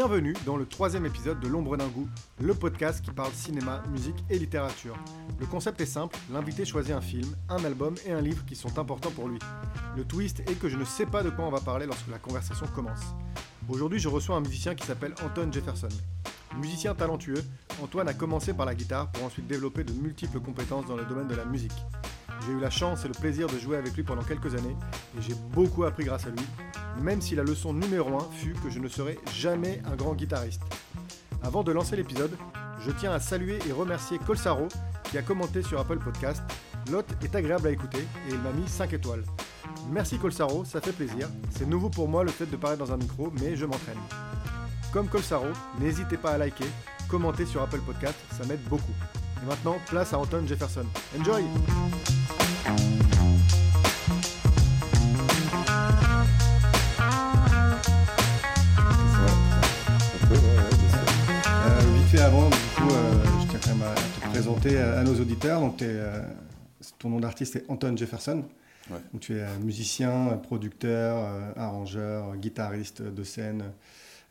Bienvenue dans le troisième épisode de L'ombre d'un goût, le podcast qui parle cinéma, musique et littérature. Le concept est simple, l'invité choisit un film, un album et un livre qui sont importants pour lui. Le twist est que je ne sais pas de quoi on va parler lorsque la conversation commence. Aujourd'hui je reçois un musicien qui s'appelle Anton Jefferson. Musicien talentueux, Antoine a commencé par la guitare pour ensuite développer de multiples compétences dans le domaine de la musique. J'ai eu la chance et le plaisir de jouer avec lui pendant quelques années et j'ai beaucoup appris grâce à lui, même si la leçon numéro 1 fut que je ne serai jamais un grand guitariste. Avant de lancer l'épisode, je tiens à saluer et remercier Colsaro qui a commenté sur Apple Podcast. L'hôte est agréable à écouter et il m'a mis 5 étoiles. Merci Colsaro, ça fait plaisir. C'est nouveau pour moi le fait de parler dans un micro, mais je m'entraîne. Comme Colsaro, n'hésitez pas à liker, commenter sur Apple Podcast, ça m'aide beaucoup. Et maintenant, place à Anton Jefferson. Enjoy! Présenter à, nos auditeurs. Donc, t'es, euh, ton nom d'artiste est Anton Jefferson. Ouais. Donc, tu es euh, musicien, producteur, euh, arrangeur, guitariste de scène,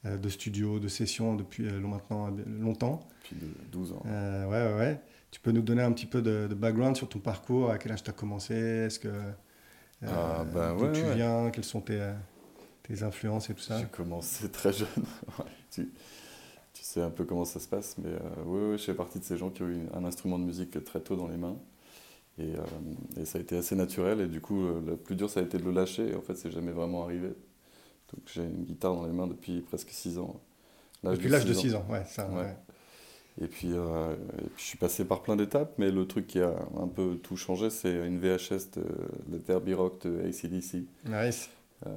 de studio, de session depuis maintenant longtemps. Depuis de- 12 ans. Euh, ouais, ouais, ouais. Tu peux nous donner un petit peu de, de background sur ton parcours, à quel âge tu as commencé, est-ce que euh, Ah, bah d'où ouais, tu ouais. viens, quelles sont tes, tes influences et tout ça? J'ai commencé très jeune. Tu sais un peu comment ça se passe, mais euh, oui, oui, je fais partie de ces gens qui ont eu un instrument de musique très tôt dans les mains. Et, euh, et ça a été assez naturel. Et du coup, euh, le plus dur, ça a été de le lâcher. Et en fait, c'est jamais vraiment arrivé. Donc, j'ai une guitare dans les mains depuis presque 6 ans. Depuis l'âge de 6 ans, ouais, ça. Ouais. ouais. Et puis, euh, et puis, je suis passé par plein d'étapes, mais le truc qui a un peu tout changé, c'est une VHS de There Be Rock de ACDC. Nice. Euh,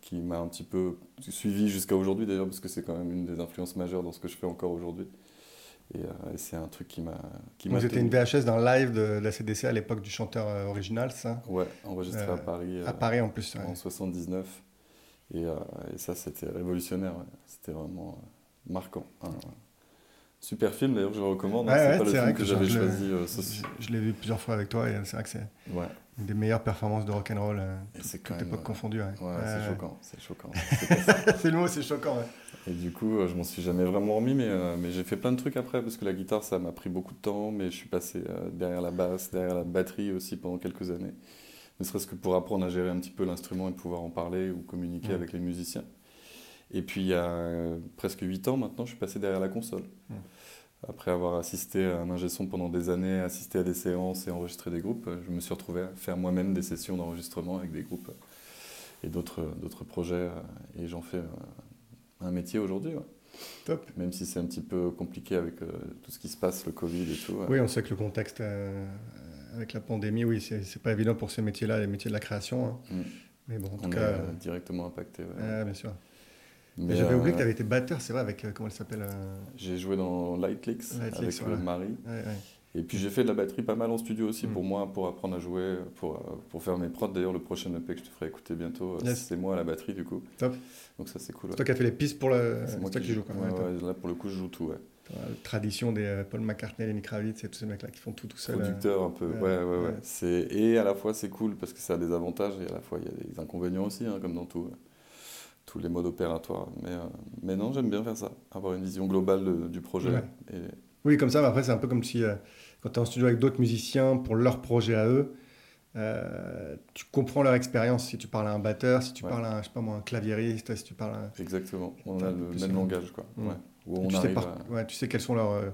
qui m'a un petit peu suivi jusqu'à aujourd'hui d'ailleurs, parce que c'est quand même une des influences majeures dans ce que je fais encore aujourd'hui. Et, euh, et c'est un truc qui m'a. c'était tenu. une VHS d'un live de, la CDC à l'époque du chanteur euh, original, ça? Ouais, enregistré Euh, à Paris, À Paris en plus. ouais. en 79. Et, et ça, c'était révolutionnaire. ouais. C'était vraiment marquant. Un super film d'ailleurs, je le recommande. hein. C'est ouais, pas le film que que j'avais choisi. euh, ce- Je, je l'ai vu plusieurs fois avec toi et c'est vrai que c'est Ouais, une des meilleures performances de rock'n'roll, euh, c'est toute époque ouais. confondue. Ouais, Ouais, c'est choquant. C'est choquant. C'est le mot, c'est choquant. Et du coup, euh, je m'en suis jamais vraiment remis, mais, euh, mais j'ai fait plein de trucs après, parce que la guitare, ça m'a pris beaucoup de temps, mais je suis passé euh, derrière la basse, derrière la batterie aussi pendant quelques années. Ne serait-ce que pour apprendre à gérer un petit peu l'instrument et pouvoir en parler ou communiquer Mm. avec les musiciens. Et puis, il y a presque 8 ans maintenant, je suis passé derrière la console. Mm. Après avoir assisté à un ingé son pendant des années, assisté à des séances et enregistré des groupes, je me suis retrouvé à faire moi-même des sessions d'enregistrement avec des groupes et d'autres projets. euh, Et j'en fais euh, un métier aujourd'hui. ouais. Top. Même si c'est un petit peu compliqué avec euh, tout ce qui se passe, le Covid et tout. ouais. Oui, on sait que le contexte euh, avec la pandémie, oui, c'est pas évident pour ces métiers-là, les métiers de la création. hein. Mm. Mais bon, en tout On est cas. directement impacté. ouais. euh, bien sûr. Mais, J'avais oublié euh, que tu avais été batteur, c'est vrai, avec. euh, comment elle s'appelle euh, J'ai joué dans Lightlicks Lightlicks, avec Marie. ouais, ouais. Et puis j'ai fait de la batterie pas mal en studio aussi Mm. pour moi, pour apprendre à jouer, pour, pour faire mes prods. D'ailleurs, le prochain EP que je te ferai écouter bientôt, Yes. c'est moi à la batterie du coup. Top. Donc ça c'est cool. C'est ouais. toi qui as fait les pistes pour le. C'est toi qui joues, quoi. Ouais, là pour le coup je joue tout. Ouais. La Tradition des euh, Paul McCartney, Lenny Kravitz et tous ces mecs-là qui font tout tout seul. euh. Producteur un peu. ouais, Ouais, ouais. Et à la fois c'est cool parce que ça a des avantages et à la fois il y a des inconvénients aussi, hein, comme dans tout, tous les modes opératoires. Mais, euh, mais non, j'aime bien faire ça, avoir une vision globale de- du projet. Ouais. Et... Oui, comme ça, mais après, c'est un peu comme si euh, quand tu es en studio avec d'autres musiciens pour leur projet à eux, euh, tu comprends leur expérience. Si tu parles à un batteur, si tu Ouais. parles à un, je sais pas moi, un claviériste, si tu parles à. Exactement, on a le même langage, quoi. Mm. Ouais. Où on tu, sais arrive par- à- ouais, tu sais quelles sont leurs.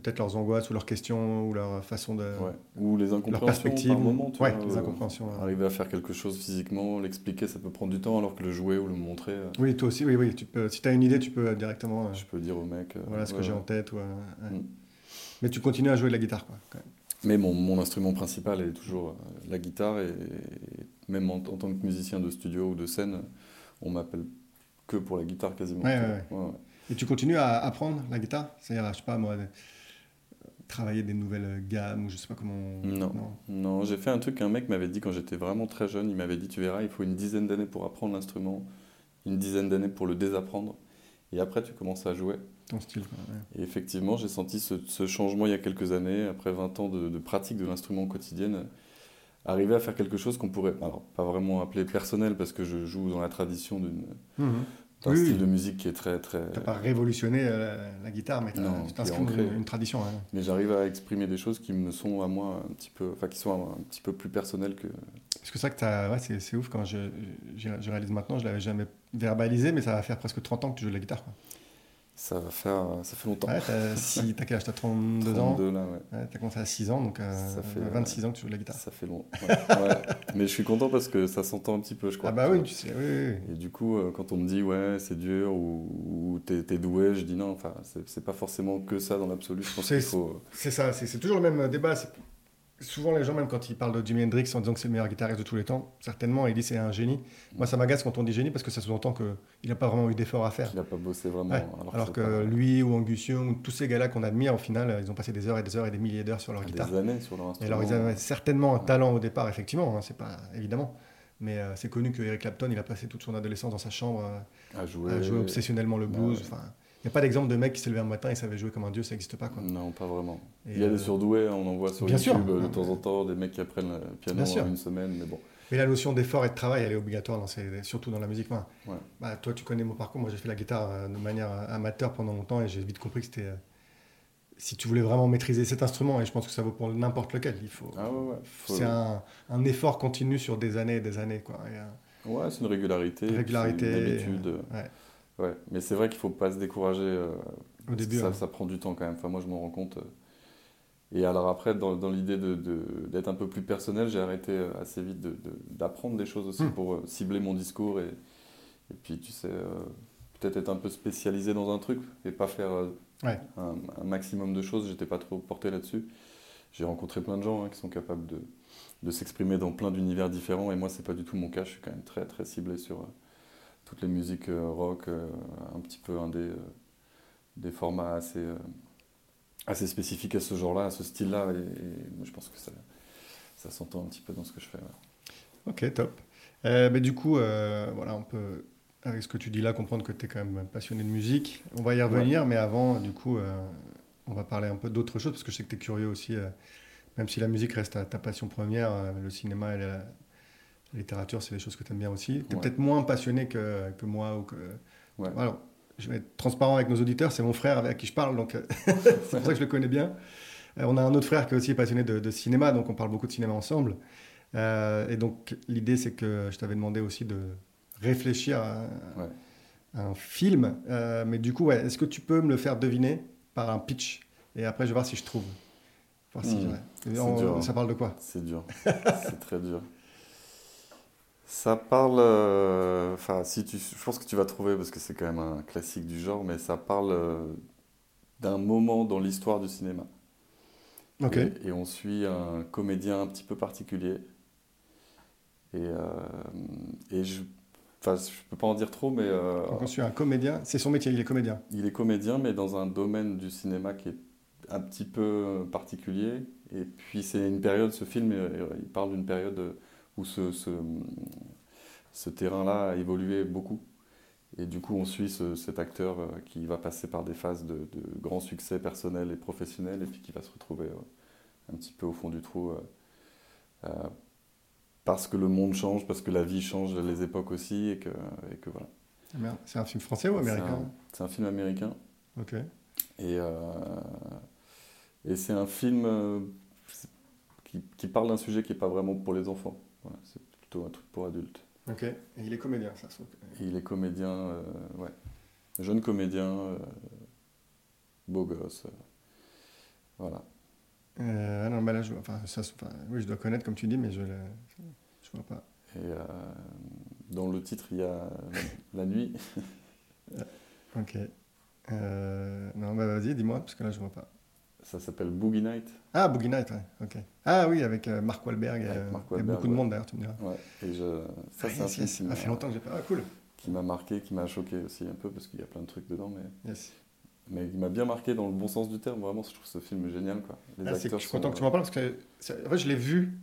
Peut-être leurs angoisses ou leurs questions ou leur façon de. Ouais. Ou les leur incompréhensions perspective. par moment. tu ouais, vois, les euh, incompréhensions. Arriver à faire quelque chose physiquement, l'expliquer, ça peut prendre du temps, alors que le jouer ou le montrer, euh, Oui, toi aussi, oui, oui. Tu peux, si tu as une idée, tu peux directement. euh, je peux dire au mec. voilà ce que j'ai en tête. ou. Mm. Mais tu continues à jouer de la guitare, quoi. quand même. Mais mon, mon instrument principal est toujours la guitare, et, et même en, en tant que musicien de studio ou de scène, on m'appelle que pour la guitare quasiment. Et tu continues à apprendre la guitare? C'est-à-dire, je sais pas moi, travailler des nouvelles gammes ou je sais pas comment. Non. Non, j'ai fait un truc qu'un mec m'avait dit quand j'étais vraiment très jeune. Il m'avait dit Tu verras, il faut une dizaine d'années pour apprendre l'instrument, une dizaine d'années pour le désapprendre. Et après, tu commences à jouer. Ton style. ouais. Et effectivement, j'ai senti ce, ce changement il y a quelques années, après 20 ans de, de pratique de l'instrument quotidienne, arriver à faire quelque chose qu'on pourrait, alors pas vraiment appeler personnel, parce que je joue dans la tradition d'une Mhm. Un Oui, style oui. de musique qui est très très. T'as pas révolutionné euh, la guitare, mais est ancré. une, une tradition. hein. Mais j'arrive à exprimer des choses qui me sont à moi un petit peu, enfin qui sont un, petit peu plus personnelles que. Parce que ça que t'as- ouais, c'est, c'est ouf quand je, je, je réalise maintenant, je l'avais jamais verbalisé, mais ça va faire presque 30 ans que tu joues de la guitare. Quoi. Ça va faire, ça fait longtemps. Ouais, t'as, si, t'as quel âge? T'as 32 ans? 32 là, ouais. ouais, T'as commencé à 6 ans, donc euh, Ça fait, 26 ans que tu joues de la guitare. Ça fait long. Ouais. Mais je suis content parce que ça s'entend un petit peu, je crois. Ah bah oui, tu sais, oui, oui. Et du coup, euh, quand on me dit ouais, c'est dur ou, ou t'es t'es doué, je dis non. Enfin, c'est c'est pas forcément que ça dans l'absolu. Je pense C'est- qu'il faut. C'est ça, c'est, c'est toujours le même débat. c'est- Souvent, les gens, même quand ils parlent de Jimi Hendrix en disant que c'est le meilleur guitariste de tous les temps, certainement, ils disent c'est un génie. Moi, ça m'agace quand on dit génie parce que ça sous-entend qu'il n'a pas vraiment eu d'effort à faire. qu'il a pas bossé vraiment. Ouais, Alors, que lui ou Angus Young, ou tous ces gars-là qu'on admire, au final, ils ont passé des heures et des heures et des milliers d'heures sur leur des guitare. années sur leur Et instrument. alors, ils avaient certainement un talent au départ, effectivement, hein, c'est pas évidemment. Mais euh, c'est connu que Eric Clapton, il a passé toute son adolescence dans sa chambre euh, à jouer. à jouer obsessionnellement le blues. Enfin, il n'y a pas d'exemple de mec qui s'est levé un matin et savait jouer comme un dieu, ça n'existe pas. Quoi. Non, pas vraiment. Et, Il y a euh, des surdoués, on en voit sur bien YouTube sûr. euh, de temps en temps, des mecs qui apprennent le piano Bien sûr. en une semaine, mais bon. Mais la notion d'effort et de travail, elle est obligatoire, dans ces- surtout dans la musique. Enfin, Ouais. bah, toi, tu connais mon parcours. Moi, j'ai fait la guitare euh, de manière euh, amateur pendant longtemps et j'ai vite compris que c'était. euh, si tu voulais vraiment maîtriser cet instrument, et je pense que ça vaut pour n'importe lequel, il faut. Ah ouais, ouais. Faut- C'est un, un effort continu sur des années et des années. Quoi. Et, euh, Ouais, c'est une régularité. Régularité, Une habitude. ouais. Ouais. Mais c'est vrai qu'il faut pas se décourager. euh, Au début, ça, hein. ça prend du temps quand même. Enfin, moi, je m'en rends compte. euh. Et alors après, dans, dans l'idée de- de- d'être un peu plus personnel, j'ai arrêté euh, assez vite de- de- d'apprendre des choses aussi Hmm. pour euh, cibler mon discours. Et, et puis, tu sais, euh, peut-être être un peu spécialisé dans un truc et pas faire Ouais. un, un maximum de choses. J'étais pas trop porté là-dessus. J'ai rencontré plein de gens hein, qui sont capables de, de s'exprimer dans plein d'univers différents. Et moi, c'est pas du tout mon cas. Je suis quand même très, très ciblé sur toutes les musiques euh, rock, euh, un petit peu indé, euh, des formats assez, assez spécifiques à ce genre-là, à ce style-là. Et, je pense que ça, ça s'entend un petit peu dans ce que je fais. ouais. Ok, top. Euh, mais du coup, euh, voilà, on peut, avec ce que tu dis là, comprendre que tu es quand même passionné de musique. On va y revenir, mais avant, du coup, euh, on va parler un peu d'autre chose, parce que je sais que tu es curieux aussi, même si la musique reste ta, ta passion première, le cinéma et la, la littérature, c'est des choses que tu aimes bien aussi. Tu es Ouais. peut-être moins passionné que, que moi. Ou que... Ouais. Alors, je vais être transparent avec nos auditeurs, c'est mon frère avec qui je parle, donc euh, c'est pour ça que je le connais bien. Euh, on a un autre frère qui est aussi passionné de, de cinéma, donc on parle beaucoup de cinéma ensemble. Euh, et donc l'idée, c'est que je t'avais demandé aussi de réfléchir à, Ouais. à un film. Euh, mais du coup, ouais, est-ce que tu peux me le faire deviner par un pitch? Et après, je vais voir si je trouve. Voir si- Hmm, On- dur, hein. ça parle de quoi? C'est dur. c'est très dur. Ça parle. euh, Enfin, si tu, je pense que tu vas trouver parce que c'est quand même un classique du genre, mais ça parle euh, d'un moment dans l'histoire du cinéma. Ok. Et, et on suit un comédien un petit peu particulier. Et, euh, et je. Enfin, je peux pas en dire trop, mais Donc on suit un comédien. C'est son métier, il est comédien. il est comédien, mais dans un domaine du cinéma qui est un petit peu particulier. Et puis c'est une période, ce film, il parle d'une période où ce, ce, ce terrain-là a évolué beaucoup. Et du coup, on suit ce- cet acteur euh, qui va passer par des phases de, de grands succès personnels et professionnels, et puis qui va se retrouver euh, un petit peu au fond du trou. euh, parce que le monde change, parce que la vie change, les époques aussi, et que, et que voilà. Ah. C'est un film français ou américain? C'est un- film américain. Ok. Et, euh, et c'est un film qui, qui parle d'un sujet qui n'est pas vraiment pour les enfants. Voilà, c'est plutôt un truc pour adultes. Ok. Et il est comédien, ça se il est comédien, euh, ouais. Jeune comédien, euh, beau gosse. euh, voilà. Ah non, mais là, je, enfin, ça, enfin, oui, je dois connaître, comme tu dis, mais je ne je vois pas. Et dans le titre, il y a la, la nuit. Ok. Non, bah vas-y, dis-moi, parce que là, je vois pas. Ça s'appelle Boogie Night. Ah, Boogie Night, ouais. Ok. Ah oui, avec euh, Mark Wahlberg et, Avec euh, Mark et beaucoup de monde d'ailleurs, tu me diras. Ouais. Et je, ça, Ah, c'est un yes, film yes. qui Ça m'a- fait longtemps que j'ai pas. Ah, cool. qui m'a marqué, qui m'a choqué aussi un peu, parce qu'il y a plein de trucs dedans, mais, Yes. mais il m'a bien marqué dans le bon sens du terme. Vraiment, je trouve ce film génial. Quoi. Les Ah, acteurs je suis content sont, que tu m'en parles parce que en fait, je l'ai vu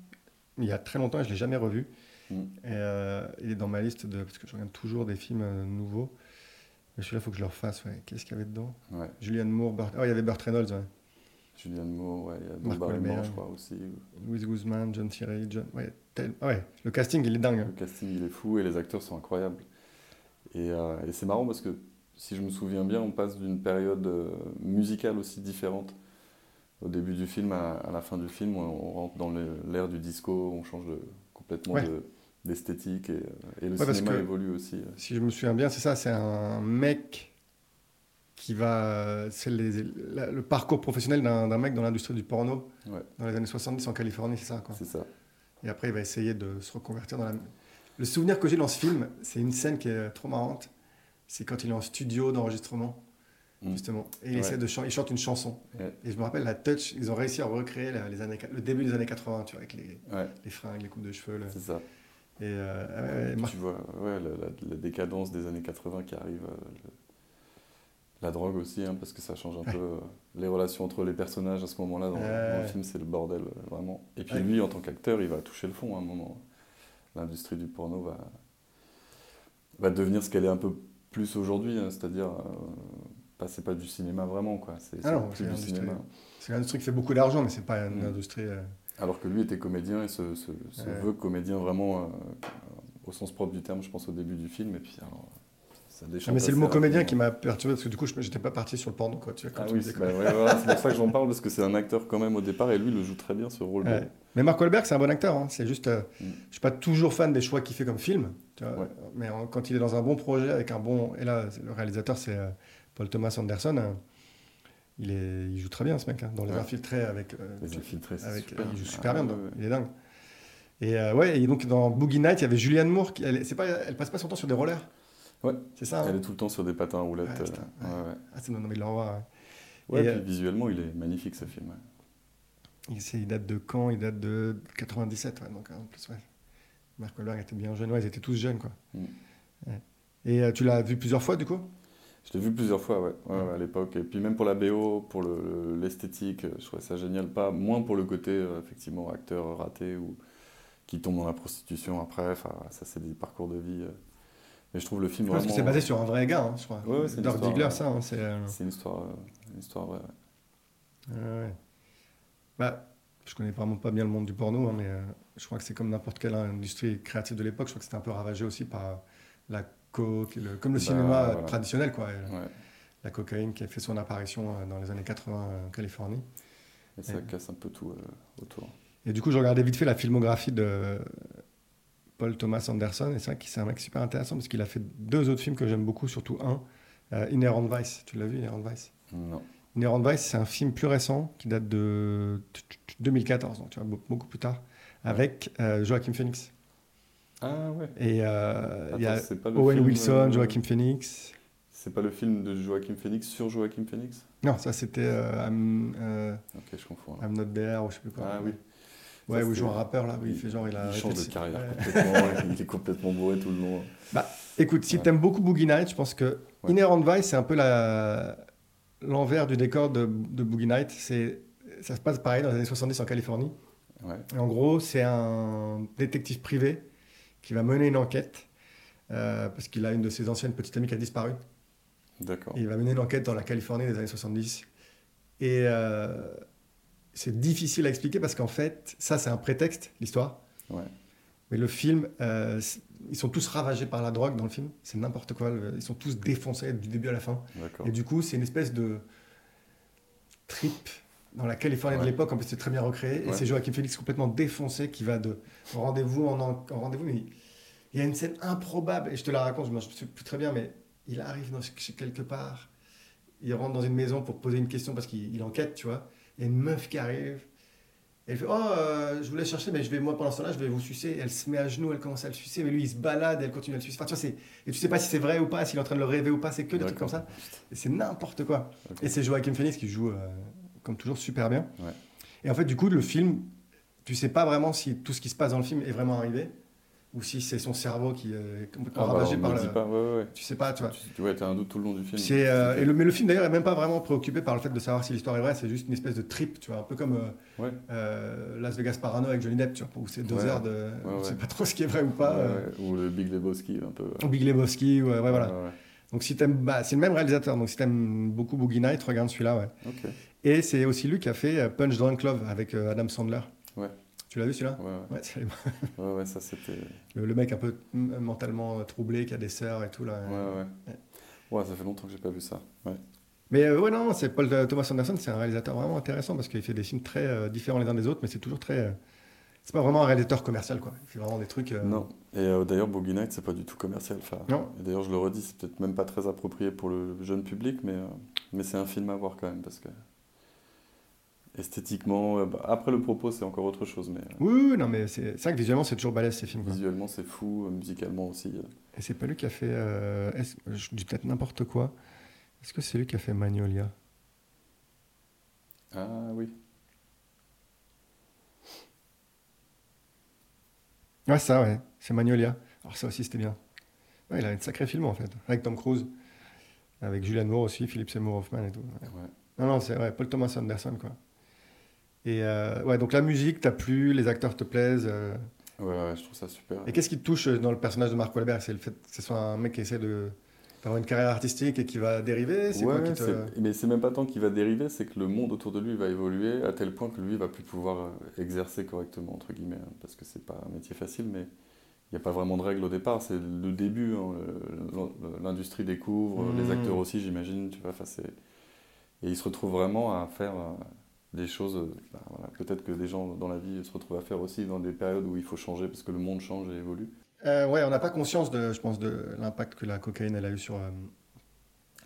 il y a très longtemps et je l'ai jamais revu. Mm. Et, euh, il est dans ma liste de parce que je regarde toujours des films euh, nouveaux. Mais celui-là, il faut que je le refasse. Ouais. Qu'est-ce qu'il y avait dedans? Ouais. Julianne Moore. Ah, il y avait Burt Reynolds, ouais. Julianne Moore, ouais, il y a Drew Barrymore, je crois aussi. Louise Guzman, John Thierry, John. Ouais, tel- ah ouais, le casting, il est dingue. Le hein. casting, il est fou et les acteurs sont incroyables. Et, euh, et c'est marrant parce que si je me souviens bien, on passe d'une période euh, musicale aussi différente. Au début du film à, à la fin du film, on, on rentre dans le- l'ère du disco, on change de- complètement Ouais. de- d'esthétique et, euh, et le Ouais, cinéma évolue aussi. Si je me souviens bien, c'est ça, c'est un mec qui va. C'est le parcours professionnel d'un mec dans l'industrie du porno Ouais. dans les années 70 en Californie, c'est ça quoi. C'est ça. Et après, il va essayer de se reconvertir dans la. Le souvenir que j'ai dans ce film, c'est une scène qui est trop marrante. C'est quand il est en studio d'enregistrement, Mm. justement. Et il, Ouais. essaie de chan- il chante une chanson. Ouais. Et je me rappelle la touch, ils ont réussi à recréer la- les années, le début des années 80, tu vois, avec les, les fringues, les coupes de cheveux. le- c'est ça. Et euh, Tu vois, ouais, la, la- la décadence des années 80 qui arrive. euh, le- la drogue aussi, hein, parce que ça change un peu euh, les relations entre les personnages à ce moment-là. Dans, le film, c'est le bordel, euh, vraiment. Et puis lui, en tant qu'acteur, il va toucher le fond à un moment. L'industrie du porno va, va devenir ce qu'elle est un peu plus aujourd'hui, hein, c'est-à-dire. euh, pas, c'est pas du cinéma vraiment, quoi. C'est Ah plus du l'industrie. cinéma. c'est qui fait beaucoup d'argent, mais c'est pas une Mm. industrie. euh, Alors que lui était comédien et se, se- se Ouais. veut comédien vraiment euh, au sens propre du terme, je pense, au début du film. Et puis, alors, ça Ah, déchante mais c'est le mot comédien qui m'a perturbé parce que du coup, je j'étais pas parti sur le porno, quoi. Tu vois, quand Ah tu oui, c'est bah ouais, voilà, pour ça que j'en parle, parce que c'est un acteur quand même au départ, et lui, il le joue très bien ce rôle. Ouais. Mais Mark Wahlberg, c'est un bon acteur. hein. C'est juste, euh, Mm. je suis pas toujours fan des choix qu'il fait comme film, tu vois. Ouais. mais en- quand il est dans un bon projet avec un bon, et là, le réalisateur, c'est euh, Paul Thomas Anderson. euh, il, est, il joue très bien ce mec, hein, dans les infiltrés avec. euh, Les infiltrés, c'est avec- super. il joue super Ah, bien, il est dingue. Et ouais, et donc dans Boogie Night, il y avait Julianne Moore. Qui, elle, c'est pas, elle passe pas son temps sur des rollers? Ouais. C'est ça. hein Elle est tout le temps sur des patins à roulettes. Ouais, euh, putain, ouais, ouais. Ah, c'est non, mais il l'envoie. Ouais, Et, puis euh, visuellement, il est magnifique ce film. ouais. Il, il date de quand? Il date de 97, ouais, donc en plus, ouais. Mark Wahlberg était bien jeune, ils étaient tous jeunes, quoi. Mm. Et euh, tu l'as vu plusieurs fois, du coup? Je l'ai vu plusieurs fois, ouais, ouais, ouais, à l'époque. Et puis même pour la BO, pour le- l'esthétique, je trouvais ça génial. Pas moins pour le côté, euh, effectivement, acteur raté ou qui tombe dans la prostitution après. Enfin, ça, c'est des parcours de vie. euh. Mais je trouve le film Parce vraiment. que c'est basé sur un vrai gars, hein, je crois. Ouais, ouais, Dirk Diggler, ouais. ça, hein, c'est... euh, C'est une histoire, euh, une histoire vraie. ouais. Bah, je connais vraiment pas bien le monde du porno, hein, mais euh, je crois que c'est comme n'importe quelle industrie créative de l'époque. Je crois que c'était un peu ravagé aussi par la coke, le- comme le Bah, cinéma euh, voilà. traditionnel, quoi. Et Ouais. La cocaïne qui a fait son apparition euh, dans les années 80 en Californie. Et ça casse un peu tout euh, autour. Et du coup, je regardais vite fait la filmographie de Paul Thomas Anderson, et c'est vrai que c'est un mec super intéressant parce qu'il a fait deux autres films que j'aime beaucoup, surtout un, euh, Inherent Vice. Tu l'as vu, Inherent Vice? Non. Inherent Vice, c'est un film plus récent qui date de 2014, donc tu vois, beaucoup plus tard, avec euh, Joaquin Phoenix. Ah ouais. Et euh, il y a pas le Owen film, Wilson, euh, Joaquin Phoenix. C'est pas le film de Joaquin Phoenix sur Joaquin Phoenix? Non, ça c'était I'm, Ok, je confonds. I'm Not There, ou je sais plus quoi. Ah oui. Ouais, Ça, où il joue un rappeur là, où il, il- fait genre, il a Il change de carrière complètement, il est complètement bourré tout le long. Écoute, si Ouais. t'aimes beaucoup Boogie Nights, je pense que Ouais. Inherent Vice, c'est un peu la... l'envers du décor de, de Boogie Nights. C'est... Ça se passe pareil dans les années 70 en Californie. Ouais. Et en gros, c'est un détective privé qui va mener une enquête euh, parce qu'il a une de ses anciennes petites amies qui a disparu. D'accord. Il va mener une enquête dans la Californie des années 70. Et euh, c'est difficile à expliquer parce qu'en fait, ça, c'est un prétexte, l'histoire. Ouais. Mais le film, euh, ils sont tous ravagés par la drogue dans le film. C'est n'importe quoi. Ils sont tous défoncés du début à la fin. Et du coup, c'est une espèce de trip dans la Californie de Ouais. l'époque. En plus, c'est très bien recréé. Et c'est Joaquin Phoenix complètement défoncé qui va de rendez-vous en, en- en rendez-vous. Mais il y a une scène improbable. Et je te la raconte, je ne me souviens plus très bien, mais il arrive dans, quelque part. Il rentre dans une maison pour poser une question parce qu'il il enquête, tu vois. Il y a une meuf qui arrive. Elle fait Oh, euh, je voulais chercher, mais je vais, moi pendant ce temps-là, je vais vous sucer. Elle se met à genoux, elle commence à le sucer, mais lui il se balade, elle continue à le sucer. Enfin, tu vois, et tu sais pas si c'est vrai ou pas, s'il est en train de le rêver ou pas, c'est que des trucs comme ça. Et c'est n'importe quoi. Et c'est Joaquin Phoenix qui joue, euh, comme toujours, super bien. Ouais. Et en fait, du coup, le film, tu sais pas vraiment si tout ce qui se passe dans le film est vraiment arrivé ou si c'est son cerveau qui est complètement Ah, bah, ravagé on par le. dit pas, ouais, ouais, ouais. Tu sais pas, tu vois. Tu ouais, t'as un doute tout le long du film. C'est, euh, et le, mais le film d'ailleurs est même pas vraiment préoccupé par le fait de savoir si l'histoire est vraie, c'est juste une espèce de trip, tu vois, un peu comme euh, euh, Las Vegas Parano avec Johnny Depp, tu vois, où c'est deux heures de. on sait pas trop ce qui est vrai ou pas. Euh. Ou le Big Lebowski, un peu. ou Big Lebowski, ouais, voilà. Donc si t'aimes, bah, c'est le même réalisateur, donc si t'aimes beaucoup Boogie Night, regarde celui-là, ouais. Et c'est aussi lui qui a fait euh, Punch Drunk Love avec euh, Adam Sandler. Ouais. Tu l'as vu celui-là Ouais, ouais. Ouais, c'est- Ouais, ça c'était. le, le mec un peu mentalement troublé, qui a des sœurs et tout là. Ouais, ouais. Ouais. Ouais, ça fait longtemps que j'ai pas vu ça. Ouais. Mais euh, ouais, non, c'est Paul euh, Thomas Anderson, c'est un réalisateur vraiment intéressant parce qu'il fait des films très euh, différents les uns des autres, mais c'est toujours très. euh, c'est pas vraiment un réalisateur commercial, quoi. Il fait vraiment des trucs. euh, Non. Et euh, d'ailleurs, Boogie Night, c'est pas du tout commercial. Enfin, Non. et d'ailleurs, je le redis, c'est peut-être même pas très approprié pour le jeune public, mais, euh, mais c'est un film à voir quand même parce que esthétiquement, euh, bah, après le propos, c'est encore autre chose, mais euh, Oui, oui, non, mais c'est vrai que visuellement, c'est toujours balèze ces films. visuellement, c'est fou, euh, musicalement aussi. Et c'est pas lui qui a fait. euh, je dis peut-être n'importe quoi. Est-ce que c'est lui qui a fait Magnolia? Ah oui. Ouais, ça, ouais. C'est Magnolia. Alors, ça aussi, c'était bien. Ouais, il a une sacrée film, en fait. Avec Tom Cruise. Avec Julianne Moore aussi, Philippe Seymour Hoffman et tout. Ouais. Ouais. Non, non, c'est ouais, Paul Thomas Anderson, quoi. Et euh, ouais, donc la musique t'a plu, les acteurs te plaisent. euh, Ouais, ouais, je trouve ça super. Et qu'est-ce qui te touche dans le personnage de Mark Wahlberg? C'est le fait que ce soit un mec qui essaie de d'avoir une carrière artistique et qui va dériver? C'est quoi Ouais, qui te... c'est- mais c'est même pas tant qu'il va dériver, c'est que le monde autour de lui va évoluer à tel point que lui va plus pouvoir euh, exercer correctement, entre guillemets, hein, parce que c'est pas un métier facile, mais il n'y a pas vraiment de règles au départ, c'est le début, hein, l'industrie découvre, les acteurs aussi, j'imagine, tu vois, et il se retrouve vraiment à faire euh, des choses, euh, bah, voilà, peut-être que des gens dans la vie se retrouvent à faire aussi dans des périodes où il faut changer parce que le monde change et évolue. Euh, ouais, on n'a pas conscience, de, je pense, de l'impact que la cocaïne elle a eu sur... euh,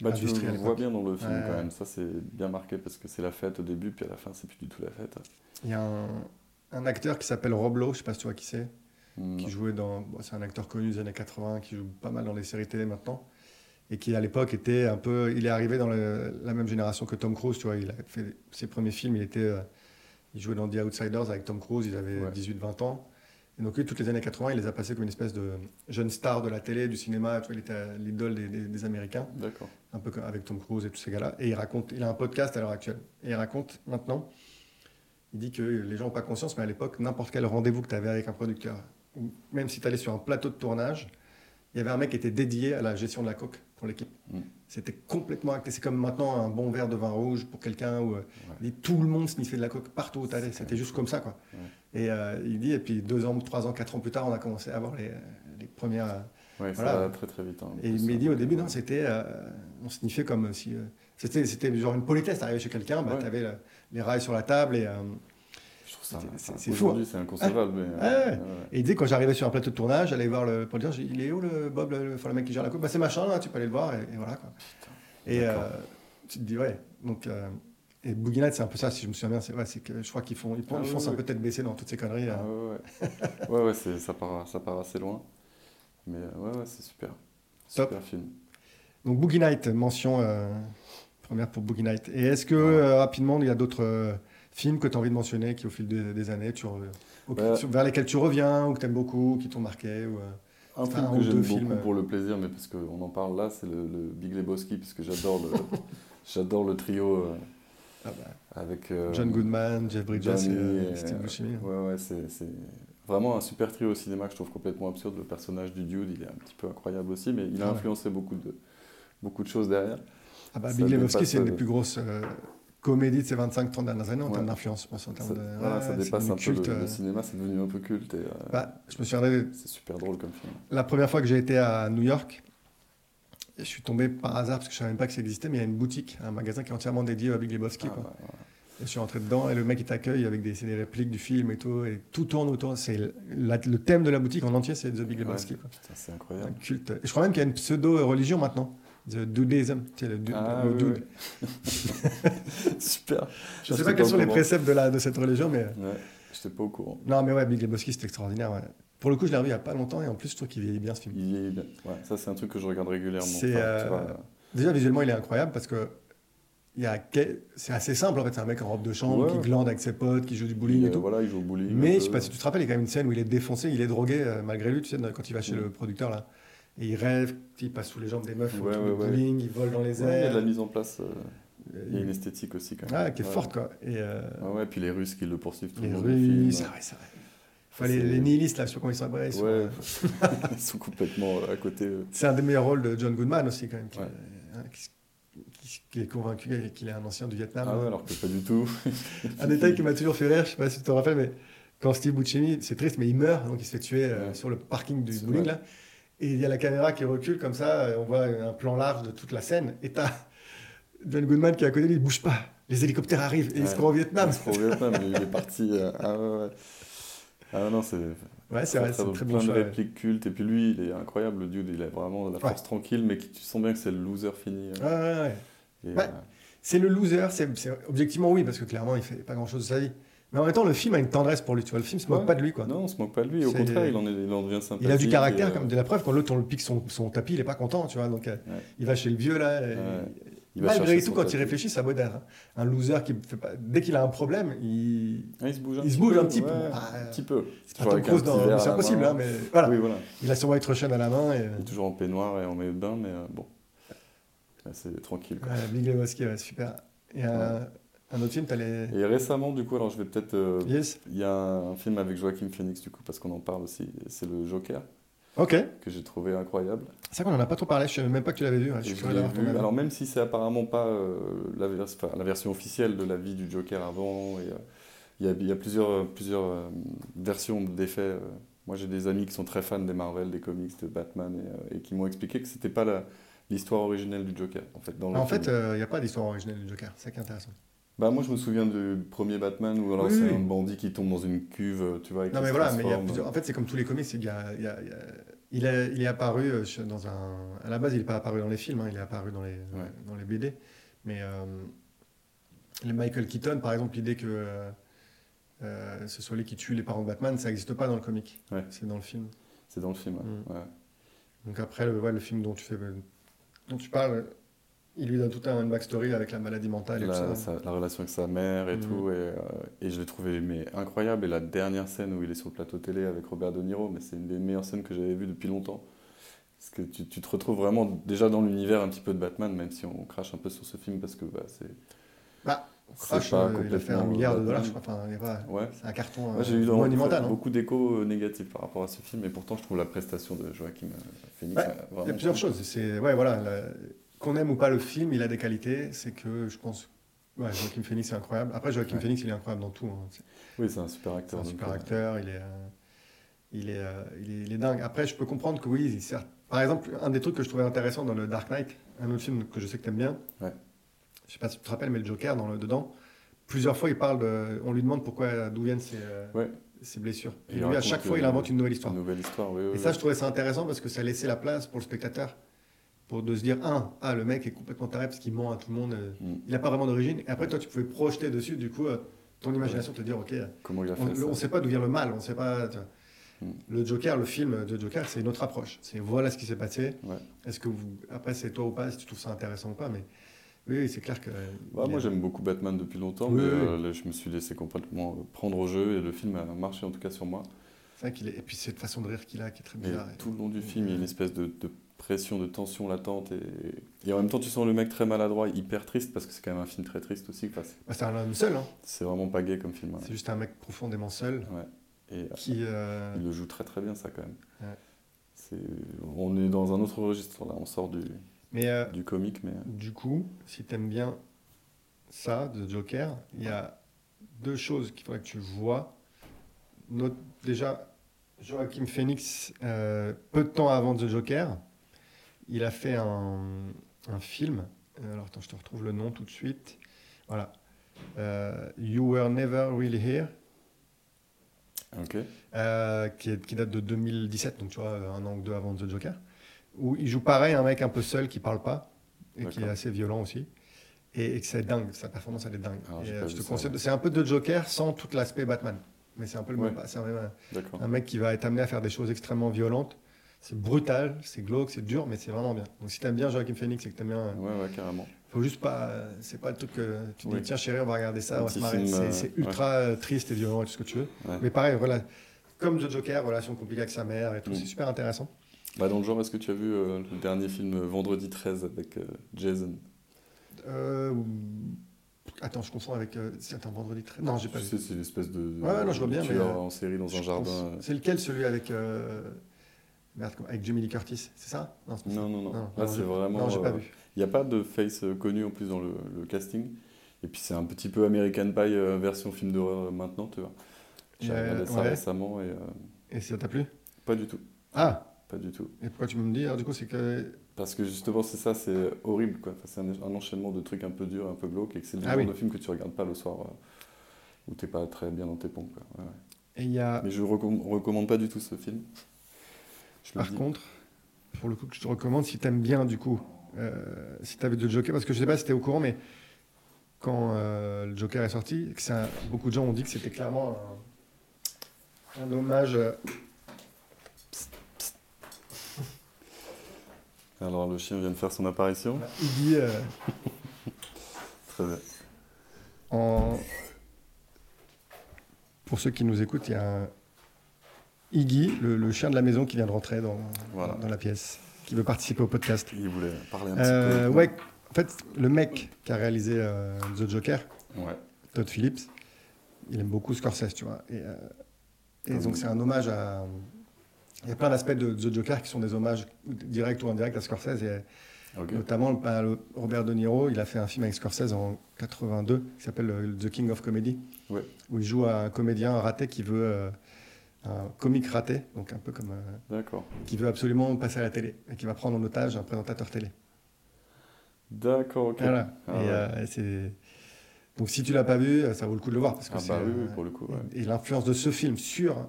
Bah, tu le vois bien dans le film quand même, ça c'est bien marqué parce que c'est la fête au début, puis à la fin c'est plus du tout la fête. Il y a un, un acteur qui s'appelle Rob Lowe, je sais pas si tu vois qui c'est, qui jouait dans... bon, c'est un acteur connu des années 80, qui joue pas mal dans les séries télé maintenant, et qui à l'époque était un peu... Il est arrivé dans le- la même génération que Tom Cruise, tu vois, il a fait ses premiers films, il était... euh, il jouait dans The Outsiders avec Tom Cruise, il avait Ouais. 18-20 ans. Et donc lui, toutes les années 80, il les a passées comme une espèce de jeune star de la télé, du cinéma, tu vois, il était l'idole des- des- des Américains D'accord. un peu comme avec Tom Cruise et tous ces gars-là. Et il raconte, il a un podcast à l'heure actuelle. Et il raconte maintenant, il dit que les gens n'ont pas conscience, mais à l'époque, n'importe quel rendez-vous que tu avais avec un producteur, ou même si tu allais sur un plateau de tournage, il y avait un mec qui était dédié à la gestion de la coke pour l'équipe. Mm. C'était complètement acté. C'est comme maintenant un bon verre de vin rouge pour quelqu'un où euh, tout le monde sniffait de la coke partout où tu allais. C'était juste comme ça. Quoi. Ouais. Et euh, il dit, et puis deux ans, trois ans, quatre ans plus tard, on a commencé à avoir les, les premières. Ouais, ça Voilà. va très très vite. hein. Et il Ça- m'a dit au début, non, c'était. euh, on sniffait comme si. euh, c'était, c'était genre une politesse. T'arrivais chez quelqu'un, bah, t'avais le- les rails sur la table. Et, euh, Je trouve ça. C'est- enfin, c'est- fou, Aujourd'hui, c'est inconcevable. mais, Ouais, euh, ouais. ouais, et il disait, quand j'arrivais sur un plateau de tournage, j'allais voir le producteur, j'ai dit, il est où le Bob, le, le mec qui gère la coupe? Bah, C'est machin, là, tu peux aller le voir. Et, et voilà. Quoi. Et euh, tu te dis, ouais. Donc, euh, et Boogie c'est un peu ça, si je me souviens bien. C'est, ouais, c'est que je crois qu'ils font, ils, font- Ah ils un peu tête baissée dans toutes ces conneries. Ah, euh. ouais, ouais. ouais, ça, part, ça part assez loin. Mais ouais, ouais, c'est super. Top. Super film. Donc Boogie Night, mention euh, première pour Boogie Night. Et est-ce que rapidement il y a d'autres films que tu as envie de mentionner qui au fil des, des années tu Bah. sur- vers lesquels tu reviens ou que tu aimes beaucoup, qui t'ont marqué ou, euh, Un Enfin, film un que j'aime beaucoup films. pour le plaisir, mais parce qu'on en parle là, c'est le, le Big Lebowski, parce que j'adore le, j'adore le trio euh, ah bah, avec euh, John Goodman, Jeff Bridges et, euh, et, Steve euh, Buscemi. Ouais, ouais, c'est c'est vraiment un super trio au cinéma que je trouve complètement absurde. Le personnage du Dude, il est un petit peu incroyable aussi, mais il a Ah influencé beaucoup de, beaucoup de choses derrière. Ah bah, Big Lebowski c'est une des euh, plus grosses euh, comédies de ces 25-30 dernières années en Ouais. termes d'influence, je pense, en termes Ça, de... voilà, ouais, ça c'est dépasse un peu le, culte, le euh. cinéma, c'est devenu un peu culte et euh, Bah, je me souviendrai, c'est super drôle comme film. La première fois que j'ai été à New York, je suis tombé par hasard parce que je savais même pas que ça existait, mais il y a une boutique, un magasin qui est entièrement dédié à Big Lebowski. Ah, quoi. ouais, ouais. Et je suis rentré dedans et le mec il t'accueille avec des, répliques du film et tout, et tout tourne autour. C'est le, thème de la boutique en entier, c'est The Big Lebowski. Putain, c'est Un incroyable. culte. Et je crois même qu'il y a une pseudo-religion maintenant. The sais, le, du- Ah, le oui, dude. Super. Je sais pas quels sont les préceptes de, la, de cette religion, mais. Ouais, j'étais pas au courant. Non, mais ouais, Big Lebowski, c'est extraordinaire. ouais. Pour le coup, je l'ai revu il y a pas longtemps et en plus, je trouve qu'il vieillit bien ce film. Il vieillit bien. Ouais, ça, c'est un truc que je regarde régulièrement. Enfin, euh, Déjà, visuellement, il est incroyable parce que c'est assez simple en fait. C'est un mec en robe de chambre Ouais. qui glande avec ses potes, qui joue du bowling et euh, tout. Voilà, il joue au bowling. Mais je sais pas si tu te rappelles, il y a quand même une scène où il est défoncé, il est drogué euh, malgré lui, tu sais, quand il va chez Mm. le producteur là. Et il rêve, il passe sous les jambes des meufs, Ouais, autour ouais, bowling, il vole dans les Ouais, il y a airs. de la mise en place. euh, Euh, il y a une esthétique aussi quand même. ah, qui est forte quoi. Et euh, Ouais, ouais, puis les Russes qui le poursuivent tout les le du film. Russes, ah c'est vrai. Enfin, les, les nihilistes là, pas comment ils sont appelés, ils sont, Ouais, euh, ils sont complètement à côté. C'est un des meilleurs rôles de John Goodman aussi quand même, qui, Ouais. euh, qui- qui- qui est convaincu qu'il est un ancien du Vietnam. Ah ouais, alors que pas du tout. Un détail qui m'a toujours fait rire, je sais pas si tu te rappelles, mais quand Steve Buscemi, c'est triste, mais il meurt, donc il se fait tuer sur le parking du bowling là. Et il y a la caméra qui recule comme ça, on voit un plan large de toute la scène. Et t'as John Goodman qui est à côté, lui, il bouge pas. Les hélicoptères arrivent et ils se Ouais. croient au Vietnam. C'est pour le Vietnam, il est parti. euh, ah ouais, ouais. Ah non, c'est Ouais, c'est vrai, c'est très, plein bon de ouais. répliques cultes. Et puis lui, il est incroyable, le dude. Il a vraiment la force tranquille, mais tu sens bien que c'est le loser fini. euh, Ouais, ouais, ouais. Ouais. euh, C'est le loser, c'est c'est- objectivement oui, parce que clairement il fait pas grand chose de sa vie. Mais en même temps, le film a une tendresse pour lui. Tu vois, le film se moque Ouais. pas de lui, quoi. Non, on se moque pas de lui. Au contraire, il en, est, il en devient sympathique. Il a du caractère, euh, comme de la preuve, quand l'autre on le pique son, son tapis, il est pas content, tu vois. Donc euh, Ouais. il va chez le vieux là. Ouais. il Malgré tout, quand il réfléchit, ça d'être hein. un loser qui fait pas. Dès qu'il a un problème, il. Ah, il se bouge un se bouge peu. un petit peu. Ah, un petit peu. C'est Impossible, hein, mais voilà. Oui, voilà. Il a son white Russian à la main et. Il est toujours en peignoir et en maillot de bain, mais euh, bon. C'est tranquille. quoi. Big Lebowski, super. Et un, autre film, t'as les. Et récemment, du coup, alors je vais peut-être. euh, Yes. Il y a un film avec Joaquin Phoenix, du coup, parce qu'on en parle aussi. C'est le Joker, Ok. que j'ai trouvé incroyable. C'est ça qu'on en a pas trop parlé, je savais même pas que tu l'avais vu. ouais, Je suis curieux d'avoir ton vu. avis. Alors, même si c'est apparemment pas euh, la, vers- enfin, la version officielle de la vie du Joker avant, euh, il y, a, il y a plusieurs, plusieurs versions d'effets. Moi, j'ai des amis qui sont très fans des Marvel, des comics, de Batman, et, et qui m'ont expliqué que c'était pas la- l'histoire originelle du Joker, en fait. Dans le En film. fait, il n'y a pas d'histoire originelle du Joker, c'est ça qui est intéressant. Bah, moi, je me souviens du premier Batman où alors Oui, c'est oui. un bandit qui tombe dans une cuve, tu vois. et Non mais voilà, mais il y a plusieurs- en fait c'est comme tous les comics, il, y a- il y a- il y a- il est, il est apparu euh, dans un... À la base il n'est pas apparu dans les films, hein, il est apparu dans les, Ouais. dans les BD. Mais euh, les Michael Keaton par exemple, l'idée que euh, euh, ce soit lui qui tue les parents de Batman, ça n'existe pas dans le comic, Ouais. c'est dans le film. C'est dans le film, ouais. Mm. Ouais. Donc après le, ouais, le film dont tu, fais, dont tu parles, il lui donne tout un une backstory avec la maladie mentale et La, tout ça. sa- la relation avec sa mère et Mm. tout, et, euh, et je l'ai trouvé mais, incroyable. Et la dernière scène où il est sur le plateau télé avec Robert De Niro, mais c'est une des meilleures scènes que j'avais vues depuis longtemps. Parce que tu, tu te retrouves vraiment déjà dans l'univers un petit peu de Batman, même si on crache un peu sur ce film parce que bah, c'est. Bah, c'est Crash, pas euh, il a fait un milliard de Batman. dollars, je crois. Enfin, Ouais. c'est un carton euh, j'ai eu monumental. hein. beaucoup d'échos euh, négatifs par rapport à ce film, et pourtant je trouve la prestation de Joaquin euh, Phoenix Ouais, euh, Il y a plusieurs cool. choses. C'est ouais, voilà, la- qu'on aime ou pas le film, il a des qualités. C'est que je pense, ouais, Joaquin Phoenix est incroyable. Après, Joaquin Ouais. Phoenix, il est incroyable dans tout. hein. C'est Oui, c'est un super c'est acteur. un donc, super euh, acteur. Il est, euh, il est, euh, il est, il est dingue. Après, je peux comprendre que oui, il-. Par exemple, un des trucs que je trouvais intéressant dans le Dark Knight, un autre film que je sais que tu aimes bien. Ouais. Je sais pas si tu te rappelles, mais le Joker dans le dedans. Plusieurs fois, il parle de, on lui demande pourquoi, d'où viennent ses, Ouais. ses blessures. Et lui, à chaque que- fois, il invente une nouvelle histoire. Une nouvelle histoire, oui. oui, Et ça, je trouvais ça intéressant parce que ça laissait la place pour le spectateur pour de se dire, un, ah, le mec est complètement taré parce qu'il ment à tout le monde, euh, Mm. il n'a pas vraiment d'origine. Et après, toi, tu pouvais projeter dessus, du coup, euh, ton imagination te dire, ok, Comment il a fait on ça ne sait pas d'où vient le mal, on sait pas. Mm. Le Joker, le film de Joker, c'est une autre approche. C'est voilà ce qui s'est passé. Ouais. Est-ce que vous, après, c'est toi ou pas, si tu trouves ça intéressant ou pas, mais oui, c'est clair que. Bah, moi j'aime beaucoup Batman depuis longtemps, Oui, mais oui. euh, là, je me suis laissé complètement prendre au jeu et le film a marché en tout cas sur moi. c'est vrai qu'il est. Et puis cette façon de rire qu'il a, qui est très bizarre. tout le long du film, il y a une espèce de, de pression, de tension latente et, et en même temps tu sens le mec très maladroit, hyper triste parce que c'est quand même un film très triste aussi. Enfin, c'est- Bah, c'est un homme seul, hein. c'est vraiment pas gay comme film. hein. c'est juste un mec profondément seul Ouais. Et euh, qui. euh, il le joue très très bien ça quand même. Ouais. On est dans un autre registre là, on sort du, Mais euh, du comique, mais Du coup, si tu aimes bien ça de Joker, il y a deux choses qu'il faudrait que tu vois. Note, déjà, Joaquin Phoenix, euh, peu de temps avant The Joker, il a fait un, un film. Euh, Alors, attends, je te retrouve le nom tout de suite. Voilà. Euh, you Were Never Really Here, ok. euh, qui, est- qui date de 2017, donc tu vois, un an ou deux avant The Joker, où il joue pareil, un mec un peu seul qui parle pas, et qui est assez violent aussi. Et, et que c'est dingue, sa performance elle est dingue. Alors, Et, j'ai pas je vu te ça, conseille, ouais. c'est un peu de Joker sans tout l'aspect Batman. Mais c'est un peu le Ouais. même. C'est un mec qui va être amené à faire des choses extrêmement violentes. C'est brutal, c'est glauque, c'est dur, mais c'est vraiment bien. Donc si t'aimes bien Joaquin Phoenix et que t'aimes bien, euh, Ouais, ouais, carrément. faut juste pas, euh, c'est pas le truc que tu te Oui. dis tiens chérie on va regarder ça, Un on va se marrer. C'est euh, ultra triste et violent et tout ce que tu veux. Ouais. Mais pareil, voilà, comme The Joker, relation compliquée avec sa mère et tout, Mm. c'est super intéressant. Bah, dans le genre, est-ce que tu as vu euh, le dernier film Vendredi 13 avec euh, Jason? Euh, Attends, je confonds avec. un vendredi très. Non, j'ai pas vu. c'est une espèce de, Ouais, non, je vois bien, tueur mais, en série dans un jardin. C'est lequel celui avec. Merde, avec Jamie Lee Curtis, c'est ça? Non, pas. Non, non, non. Non, Là, non, c'est vraiment. Non, j'ai pas euh, vu. Il n'y a pas de face euh, connu en plus dans le, le casting. Et puis c'est un petit peu American Pie euh, version film d'horreur maintenant, tu vois. J'ai regardé ça ouais. récemment et Et ça t'a plu? pas du tout. Ah Pas du tout. Et pourquoi tu me dis? Alors, Du coup, c'est que. Parce que justement, c'est ça, c'est horrible. quoi. Enfin, c'est un, un enchaînement de trucs un peu durs, un peu glauques, et que c'est le Ah genre oui. de film que tu regardes pas le soir où t'es pas très bien dans tes pompes. quoi. Ouais, ouais. Et il y a. Mais je recomm- recommande pas du tout ce film. Je Par contre, pour le coup, que je te recommande, si t'aimes bien, du coup, euh, si t'as vu The Joker, parce que je sais pas si t'es au courant, mais quand euh, le Joker est sorti, que c'est un- beaucoup de gens ont dit que c'était clairement un, un hommage. euh, Alors, le chien vient de faire son apparition. à Iggy euh, Très bien. en. Pour ceux qui nous écoutent, il y a un Iggy, le, le chien de la maison, qui vient de rentrer dans, Voilà. dans la pièce, qui veut participer au podcast. Il voulait parler un petit Euh, peu. ouais, en fait, le mec qui a réalisé euh, The Joker, Ouais. Todd Phillips, il aime beaucoup Scorsese, tu vois. Et, euh, et Ah donc oui. c'est un hommage à. Il y a plein d'aspects de The Joker qui sont des hommages directs ou indirects à Scorsese. Et notamment, ben, le- Robert De Niro, il a fait un film avec Scorsese en 82 qui s'appelle The King of Comedy, Ouais. où il joue un comédien raté qui veut. Un comique raté, donc un peu comme. euh, D'accord. qui veut absolument passer à la télé et qui va prendre en otage un présentateur télé. D'accord, ok. Voilà. Ah et, ouais. euh, c'est... Donc si tu l'as pas vu, euh, ça vaut le coup de le voir. Parce que Ah bah oui, oui, pour le coup, ouais. Et l'influence de ce film sur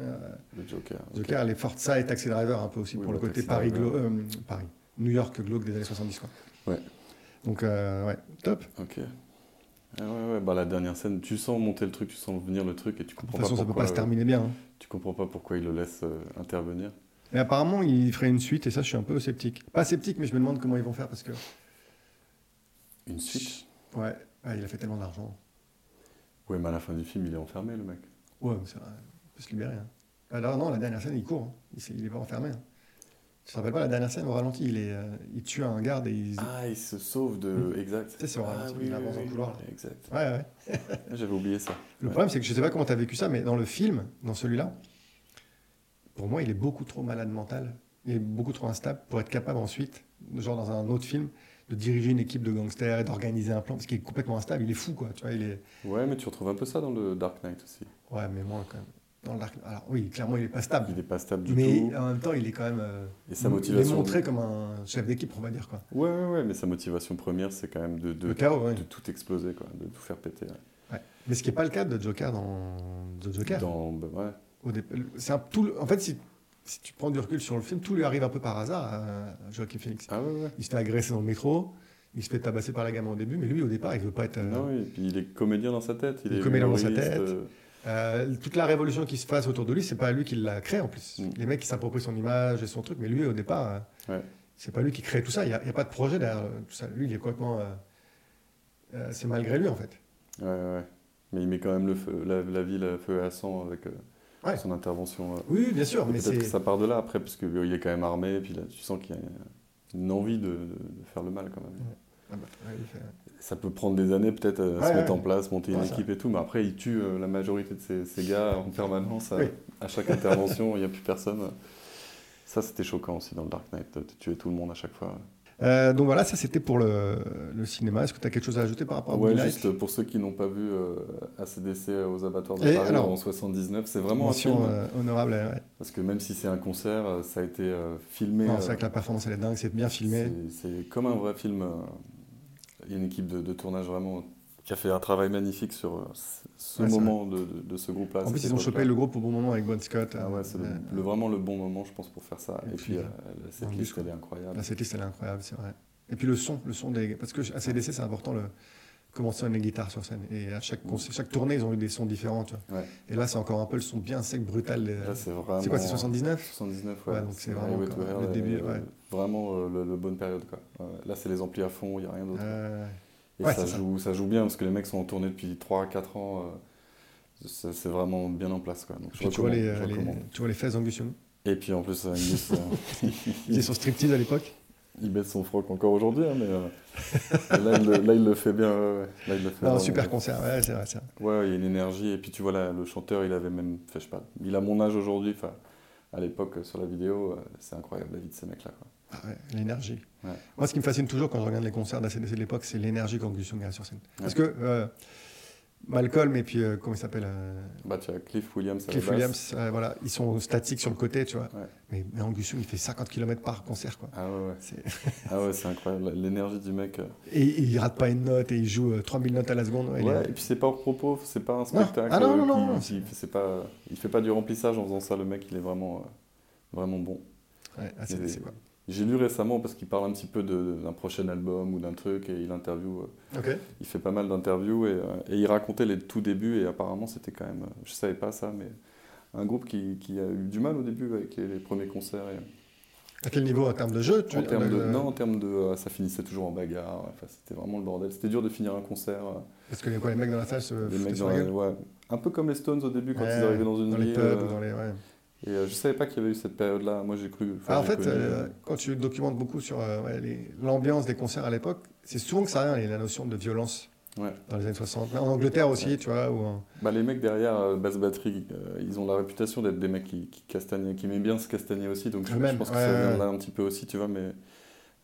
euh, Le Joker. ok. Joker, elle est forte ça et Taxi Driver un peu aussi Oui, pour bah, le côté Taxi Paris, Driver. glo- euh, Paris, New York glauque des années 70. Quoi. Ouais. Donc euh, ouais, top. Ok. Ah ouais, ouais, bah la dernière scène, tu sens monter le truc, tu sens venir le truc et tu De comprends toute façon, pas ça peut pourquoi. pas se terminer bien. hein. euh, tu comprends pas pourquoi il le laisse euh, intervenir. Mais apparemment, il ferait une suite et ça, je suis un peu sceptique. Pas sceptique, mais je me demande comment ils vont faire parce que Une suite? ouais, ouais, il a fait tellement d'argent. Ouais, mais à la fin du film, il est enfermé, le mec. Ouais, mais ça, il peut se libérer. Hein. Alors non, la dernière scène, il court. hein. Il est pas enfermé. Hein. Tu te rappelles pas la dernière scène au ralenti il, est, euh, il tue un garde et il... Ah, il se sauve de. Exact. Tu sais, c'est au ah, ralenti, oui, il oui, avance dans le couloir. Exact. Ouais, ouais. Ah, J'avais oublié ça. Le Ouais. problème, c'est que je sais pas comment tu as vécu ça, mais dans le film, dans celui-là, pour moi, il est beaucoup trop malade mental. Il est beaucoup trop instable pour être capable ensuite, genre dans un autre film, de diriger une équipe de gangsters et d'organiser un plan, parce qu'il est complètement instable. Il est fou, quoi. Tu vois, il est... Ouais, mais tu retrouves un peu ça dans le Dark Knight aussi. Ouais, mais moi, quand même. Dans le Dark... Alors oui, clairement, il est pas stable. Il n'est pas stable du Mais tout. en même temps, il est quand même. euh, Et sa Il est motivation. montré comme un chef d'équipe, on va dire, quoi. Ouais, ouais, ouais, mais sa motivation première, c'est quand même de, de, Le chaos, ouais. de tout exploser, quoi, de tout faire péter. ouais. Ouais. Mais ce qui n'est pas le cas de Joker dans The Joker. Dans, bah, ouais. Dé- c'est un- tout le- En fait, si, si tu prends du recul sur le film, tout lui arrive un peu par hasard à Joaquin Phoenix. Ah ouais. Il se fait agresser dans le métro, il se fait tabasser par la gamme au début, mais lui, au départ, il veut pas être. euh, Non, oui, et puis il est comédien dans sa tête. Il, Il est comédien dans sa tête. euh, euh, toute la révolution qui se passe autour de lui, c'est pas lui qui l'a créé en plus. Mm. Les mecs qui s'approprient son image et son truc, mais lui, au départ, Ouais. c'est pas lui qui crée tout ça. Il n'y a, il y a pas de projet derrière euh, tout ça. Lui, il est complètement. euh, euh, c'est malgré lui, en fait. Ouais, ouais. Mais il met quand même le feu, la, la ville à feu et à sang avec Ouais. son intervention. Oui, bien sûr, mais Peut-être c'est. que ça part de là après, parce qu'il est quand même armé, et puis là, tu sens qu'il y a une envie de, de- de faire le mal quand même. Ah bah, ouais, Ça peut prendre des années peut-être à Ouais, se mettre ouais. en place, monter une ça. équipe et tout, mais après il tue euh, la majorité de ses gars en permanence. À, Oui. à chaque intervention, il n'y a plus personne. Ça, c'était choquant aussi dans le Dark Knight, de tuer tout le monde à chaque fois. Euh, donc voilà, ça c'était pour le, le cinéma. Est-ce que tu as quelque chose à ajouter par rapport à Ouais, juste pour ceux qui n'ont pas vu euh, ACDC aux abattoirs de Et Paris alors, en 79, c'est vraiment un film. euh, honorable. ouais. Parce que même si c'est un concert, euh, ça a été euh, filmé. Non, euh, c'est vrai que la performance elle est dingue, c'est bien filmé. C'est comme un vrai film. Euh, Il y a une équipe de, de tournage vraiment qui a fait un travail magnifique sur euh, ce- Ouais, moment de, de- de ce groupe-là. En plus, ils ont chopé le groupe au bon moment avec Bon Scott. Ah ouais, c'est euh, le- vraiment le bon moment, je pense, pour faire ça. Et Et, puis, puis, euh, euh, liste, disque, elle est incroyable. La setlist elle est incroyable, c'est vrai. Et puis le son, le son des. Parce que à CDC, c'est important le... comment sonnent les guitares sur scène. Et à chaque, concert- chaque tournée, ils ont eu des sons différents. Tu vois. Ouais. Et là, c'est encore un peu le son bien sec, brutal. des- c'est quoi, c'est 79 79, ouais. Ouais, donc c'est vraiment encore le euh, début, euh, ouais. Vraiment euh, le, le bonne période, quoi. Là, c'est les amplis à fond, il n'y a rien d'autre. Euh, Et ouais, ça, ça. joue, ça joue bien parce que les mecs sont en tournée depuis 3-4 ans. euh, c'est vraiment bien en place, quoi. Donc, je tu vois, les, je euh, les- tu vois les fesses d'Angus. Et puis en plus, Angus, Il est sur striptease à l'époque. il baisse son froc encore aujourd'hui, hein, mais euh, là, il le, là, il le fait bien. ouais. Là, il le fait Non, vraiment super bien. concert, ouais, c'est vrai. vrai. Ouais, il y a une énergie. Et puis tu vois, là, le chanteur, il avait même. Je sais pas, il a mon âge aujourd'hui. Enfin, à l'époque, sur la vidéo, c'est incroyable la vie de ces mecs-là. quoi. Ah ouais, l'énergie. Ouais. Moi, ce qui me fascine toujours quand je regarde les concerts d'ACDC de l'époque, c'est l'énergie qu'Angus Young a sur scène. Parce que euh, Malcolm et puis, euh, comment il s'appelle euh, Bah, tu as Cliff Williams. la Cliff. Williams, voilà, ils sont statiques sur le côté, tu vois. Mais, mais Angus Young, il fait 50 km par concert, quoi. Ah ouais, ouais. C'est- Ah ouais, c'est incroyable. L'énergie du mec. euh. Et il rate pas une note et il joue euh, 3000 notes à la seconde. Il Ouais, est- et puis c'est pas hors propos, c'est pas un spectacle. Ah non, non, non, qui- c'est pas, il fait pas du remplissage en faisant ça. Le mec, il est vraiment, vraiment bon. Ouais, ah, Et- c'est quoi. J'ai lu récemment parce qu'il parle un petit peu d'un prochain album ou d'un truc et il interview. euh, Ok. il fait pas mal d'interviews et, euh, et il racontait les tout débuts et apparemment c'était quand même, euh, je savais pas ça, mais un groupe qui, qui a eu du mal au début avec les, les premiers concerts. et- À quel niveau en termes de jeu tu en termes de, non, en termes de, ça finissait toujours en bagarre. Enfin, c'était vraiment le bordel. C'était dur de finir un concert. Parce que les, quoi, les mecs dans la salle se les mecs dans la ouais, un peu comme les Stones au début quand Ouais, ils arrivaient dans une dans les ville. pubs euh, ou dans les. ouais. Et euh, je savais pas qu'il y avait eu cette période-là. Moi j'ai cru. Ah, en fait, connu, euh, quand tu documentes beaucoup sur euh, ouais, l'ambiance des concerts à l'époque, c'est souvent que ça revient, la notion de violence ouais. dans les années 60. En Angleterre aussi, tu vois, en- Bah, les mecs derrière, basse batterie, ils ont la réputation d'être des mecs qui, qui castagnaient, qui aimaient bien se castagner aussi. Donc je, pense que ça vient là un petit peu aussi, tu vois. Mais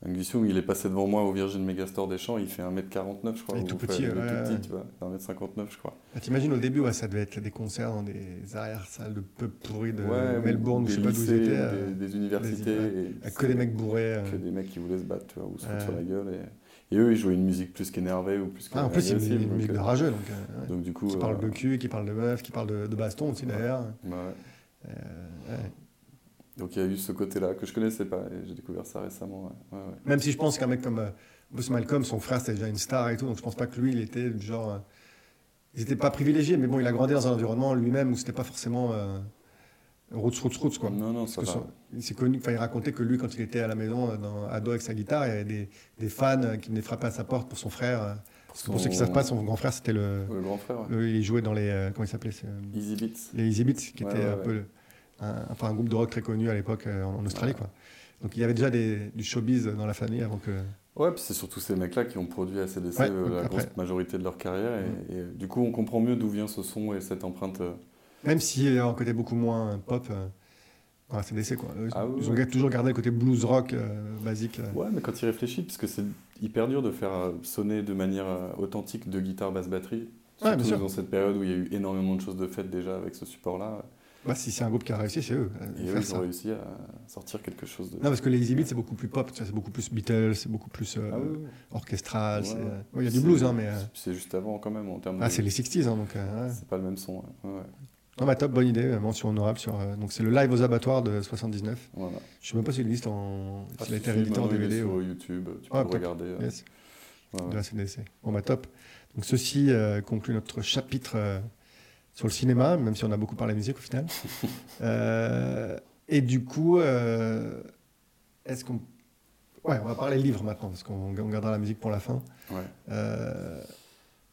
Angus Young, il est passé devant moi au Virgin Megastore des Champs, il fait 1m49, je crois. Il est ou- tout petit, il est ouais. tu vois. 1m59, je crois. Ah, T'imagines au début, ouais, ça devait être des concerts dans des arrière-salles de pubs pourris de Melbourne, ou des je sais pas d'où ils étaient. euh, des, des universités. et avec que des mecs bourrés. euh. que des mecs qui voulaient se battre, tu vois, ou se foutre sur la gueule. Et, et eux, ils jouaient une musique plus qu'énervée ou plus Ah, en plus, a une, musique de euh, rageux, donc, euh. Donc du coup, qui parle de euh, cul, qui parle de meuf, qui parle de, de baston aussi d'ailleurs. ouais. Donc il y a eu ce côté-là que je connaissais pas et j'ai découvert ça récemment. ouais. Ouais, ouais. Même si je pense qu'un mec comme euh, Bruce Malcolm, son frère, c'était déjà une star et tout, donc je pense pas que lui, il était du genre. euh, il n'était pas privilégié, mais bon, il a grandi dans un environnement lui-même où c'était pas forcément euh, roots, roots, roots, quoi. Non, non, ça va. son- il s'est connu, enfin, il racontait que lui, quand il était à la maison, euh, dans, ado avec sa guitare, il y avait des, des fans euh, qui venaient frapper à sa porte pour son frère. Parce que pour ceux qui ne savent pas, son grand frère, c'était le, Le grand frère, ouais. le- Il jouait dans les. euh, comment il s'appelait euh, Easy Beats. Les Easy Beats, qui Ouais, ouais, un peu. le- un, enfin, un groupe de rock très connu à l'époque euh, en, Australie, Ouais. quoi. Donc il y avait déjà des, du showbiz dans la famille avant que. Ouais, puis c'est surtout ces mecs-là qui ont produit ACDC Ouais, euh, la après. grosse majorité de leur carrière. Et, et du coup, on comprend mieux d'où vient ce son et cette empreinte. euh, Même y a un côté beaucoup moins pop euh, dans la CDC, quoi. Eux, Ah oui, ils ont ouais. toujours gardé le côté blues rock euh, basique. euh. Ouais, mais quand il réfléchit, parce que c'est hyper dur de faire euh, sonner de manière euh, authentique de guitare basse batterie. Ouais, Surtout bien sûr. dans cette période où il y a eu énormément de choses de faites déjà avec ce support-là. Bah, si c'est un groupe qui a réussi, c'est eux. euh, Et eux, ils ont réussi à sortir quelque chose de. Non, parce que les Beats, c'est beaucoup plus pop, c'est beaucoup plus Beatles, c'est beaucoup plus euh, Ah oui, oui. orchestral. Ouais, c'est, ouais. euh, Il y a du blues, hein, mais. euh, C'est juste avant quand même en termes Ah, de. c'est les 60s, hein, donc. euh. C'est pas le même son. ouais. Non, bah, top, bonne idée, mention honorable sur. euh, donc, c'est le live aux abattoirs de 79. Voilà. Je sais même pas si il existe en. Ah, s'il a été réédité en DVD. sur ou- YouTube, tu peux Ah, le top. regarder. Yes, de la CDC. Bon, bah, top. Donc, ceci conclut notre chapitre sur le cinéma, même si on a beaucoup parlé musique au final. Euh, et du coup, euh, est-ce qu'on. Ouais, on va parler livre maintenant, parce qu'on on gardera la musique pour la fin. Ouais. Euh,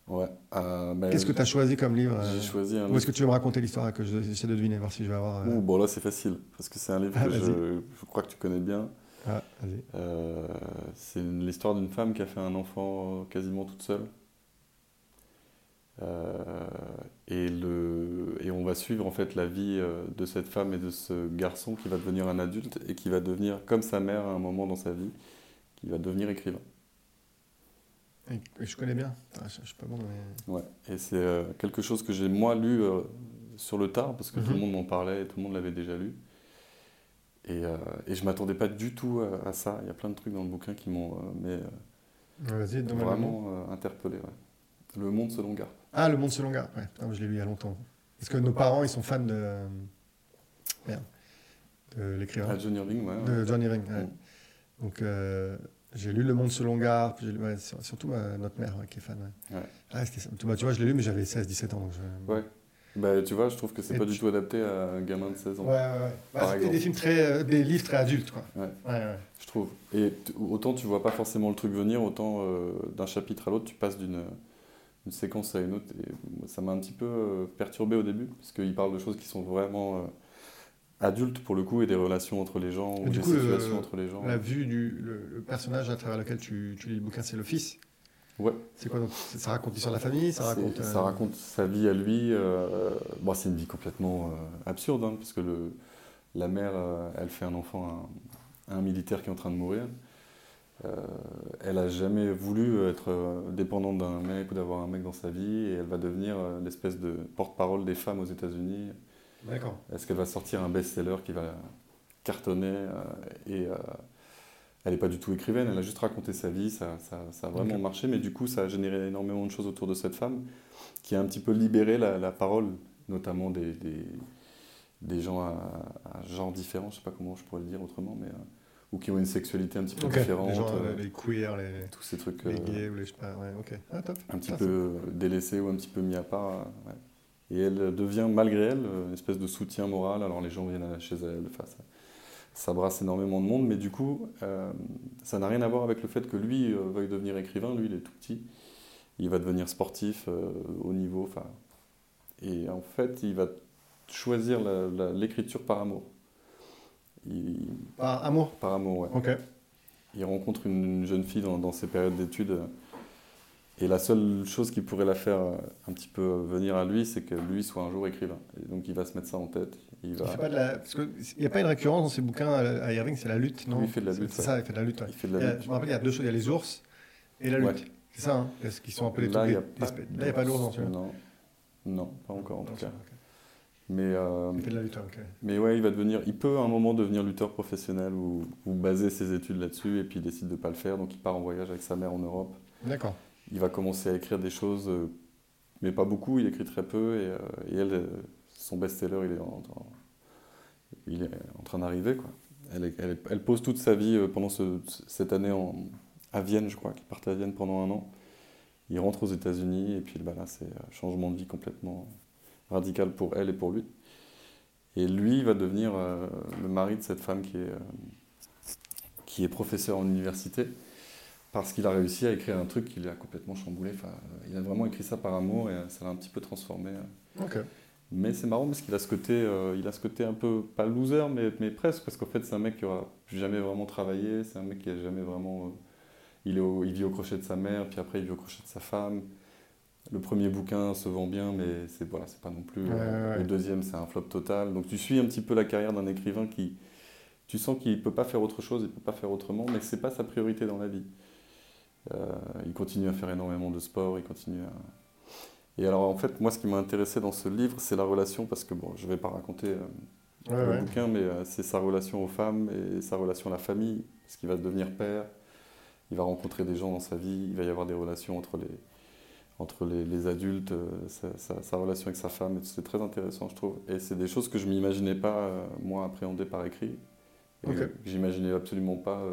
Ouais. Bah, Qu'est-ce que tu as choisi comme livre J'ai choisi un Ou est-ce que tu veux me raconter l'histoire que j'essaie de deviner, voir si je vais avoir. Ouh, bon là c'est facile, parce que c'est un livre Ah, que je, je crois que tu connais bien. Ah, vas-y. C'est l'histoire d'une femme qui a fait un enfant quasiment toute seule. Euh, et, le, et on va suivre en fait la vie euh, de cette femme et de ce garçon qui va devenir un adulte et qui va devenir comme sa mère à un moment dans sa vie, qui va devenir écrivain. Et- Je connais bien. Ah, je, je suis pas bon, mais. Ouais. Et c'est euh, quelque chose que j'ai moi lu euh, sur le tard parce que tout le Mhm. monde m'en parlait et tout le monde l'avait déjà lu. Et, euh, et je m'attendais pas du tout à, à ça. Il y a plein de trucs dans le bouquin qui m'ont mais, Ouais, vraiment interpellé. ouais. Le monde selon Garp. Ah, Le Monde selon. Ouais, putain, je l'ai lu il y a longtemps. Parce que nos parents, ils sont fans de. Merde. De l'écrivain. Ah, John Irving, ouais. ouais. De John Irving. ouais. Mm. Donc, euh, j'ai lu Le Monde selon lu- ouais, surtout euh, notre mère ouais, qui est fan. ouais. Ouais. Ah, c'était ça. Tu vois, je l'ai lu, mais j'avais 16-17 ans. Donc je... Ouais. Bah, tu vois, je trouve que c'est Et pas tu- du tout adapté à un gamin de 16 ans. Ouais, ouais, ouais. Bah, des films très. euh, des livres très adultes, quoi. Ouais. Ouais, ouais. Je trouve. Et t- autant tu vois pas forcément le truc venir, autant euh, d'un chapitre à l'autre, tu passes d'une une séquence à une autre. Et ça m'a un petit peu euh, perturbé au début, parce qu'il parle de choses qui sont vraiment euh, adultes pour le coup, et des relations entre les gens, ou du des coup, le- situations entre les gens. La vue du le, le personnage à travers lequel tu, tu lis le bouquin, c'est le fils. Ouais. C'est quoi donc Ça raconte l'histoire de la famille Ça raconte. euh, ça raconte sa vie à lui. euh, bon, c'est une vie complètement euh, absurde, hein, parce que le, la mère, elle fait un enfant à, un- à un militaire qui est en train de mourir. Euh, elle a jamais voulu être euh, dépendante d'un mec ou d'avoir un mec dans sa vie et elle va devenir euh, l'espèce de porte-parole des femmes aux États-Unis. D'accord. Est-ce qu'elle va sortir un best-seller qui va cartonner et elle n'est pas du tout écrivaine, elle a juste raconté sa vie, ça, ça, ça a vraiment marché, mais du coup ça a généré énormément de choses autour de cette femme qui a un petit peu libéré la, la parole, notamment des, des, des gens à, à, genre différent, je sais pas comment je pourrais le dire autrement, mais ou qui ont une sexualité un petit peu okay. différente. Les, gens, euh, les queer, les, tous ces trucs. Les gays ou les. Je sais pas, ouais, ok. Ah, top. Un petit ah, peu délaissés ou un petit peu mis à part. Ouais. Et elle devient, malgré elle, une espèce de soutien moral. Alors les gens viennent chez elle, enfin, ça, ça, brasse énormément de monde, mais du coup, euh, ça n'a rien à voir avec le fait que lui euh, veuille devenir écrivain. Lui, il est tout petit. Il va devenir sportif euh, au niveau. Enfin, et en fait, il va choisir l'écriture par amour. Il, par amour Par amour, ouais. Ok. Il rencontre une, jeune fille dans, dans ses périodes d'études. Et la seule chose qui pourrait la faire un petit peu venir à lui, c'est que lui soit un jour écrivain. Et donc il va se mettre ça en tête. Il va... Il la... Parce n'y a pas une récurrence dans ses bouquins à Irving, c'est la lutte, non? Oui, Il fait de la lutte. C'est ça, il fait de la lutte. Ouais. Il fait de la lutte. je me rappelle, il y a deux choses, il y a les ours et la lutte. Ouais. C'est ça, hein Est-ce qu'ils sont un peu les Là, il n'y a, a, pas d'ours dans celui-là Non. Non, pas encore en tout cas. Okay. Mais, euh, il fait de la lutte. Mais ouais, il va devenir, il peut à un moment devenir lutteur professionnel ou, ou baser ses études là-dessus et puis il décide de ne pas le faire, donc il part en voyage avec sa mère en Europe. D'accord. Il va commencer à écrire des choses, mais pas beaucoup, il écrit très peu et, euh, et elle, son best-seller, il est en, en, il est en train d'arriver. Quoi. Elle, elle, elle, pose toute sa vie pendant ce, cette année en, à Vienne, je crois, qu'il part à Vienne pendant un an. Il rentre aux États-Unis et puis bah, là, c'est un changement de vie complètement radical pour elle et pour lui. Et lui il va devenir euh, le mari de cette femme qui est, euh, qui est professeur en université parce qu'il a réussi à écrire un truc qui l'a complètement chamboulé. Enfin, il a vraiment écrit ça par amour et ça l'a un petit peu transformé. Okay. Mais c'est marrant parce qu'il a ce côté, euh, il a ce côté un peu pas loser, mais, mais presque parce qu'en fait c'est un mec qui aura jamais vraiment travaillé, c'est un mec qui a jamais vraiment, euh, il, est au, il vit au crochet de sa mère, puis après il vit au crochet de sa femme. Le premier bouquin se vend bien, mais c'est voilà, c'est pas non plus. Ouais, euh, ouais. Le deuxième c'est un flop total. Donc tu suis un petit peu la carrière d'un écrivain qui, tu sens qu'il peut pas faire autre chose, il peut pas faire autrement, mais c'est pas sa priorité dans la vie. il continue à faire énormément de sport, il continue à et alors, en fait, moi, ce qui m'a intéressé dans ce livre, c'est la relation, parce que, bon, je ne vais pas raconter euh, ouais, le bouquin, mais euh, c'est sa relation aux femmes et sa relation à la famille, parce qu'il va devenir père, il va rencontrer des gens dans sa vie, il va y avoir des relations entre les, entre les, les adultes, euh, sa, sa, sa, relation avec sa femme, c'est très intéressant, je trouve. Et c'est des choses que je ne m'imaginais pas, euh, moi, appréhender par écrit. Et okay. J'imaginais absolument pas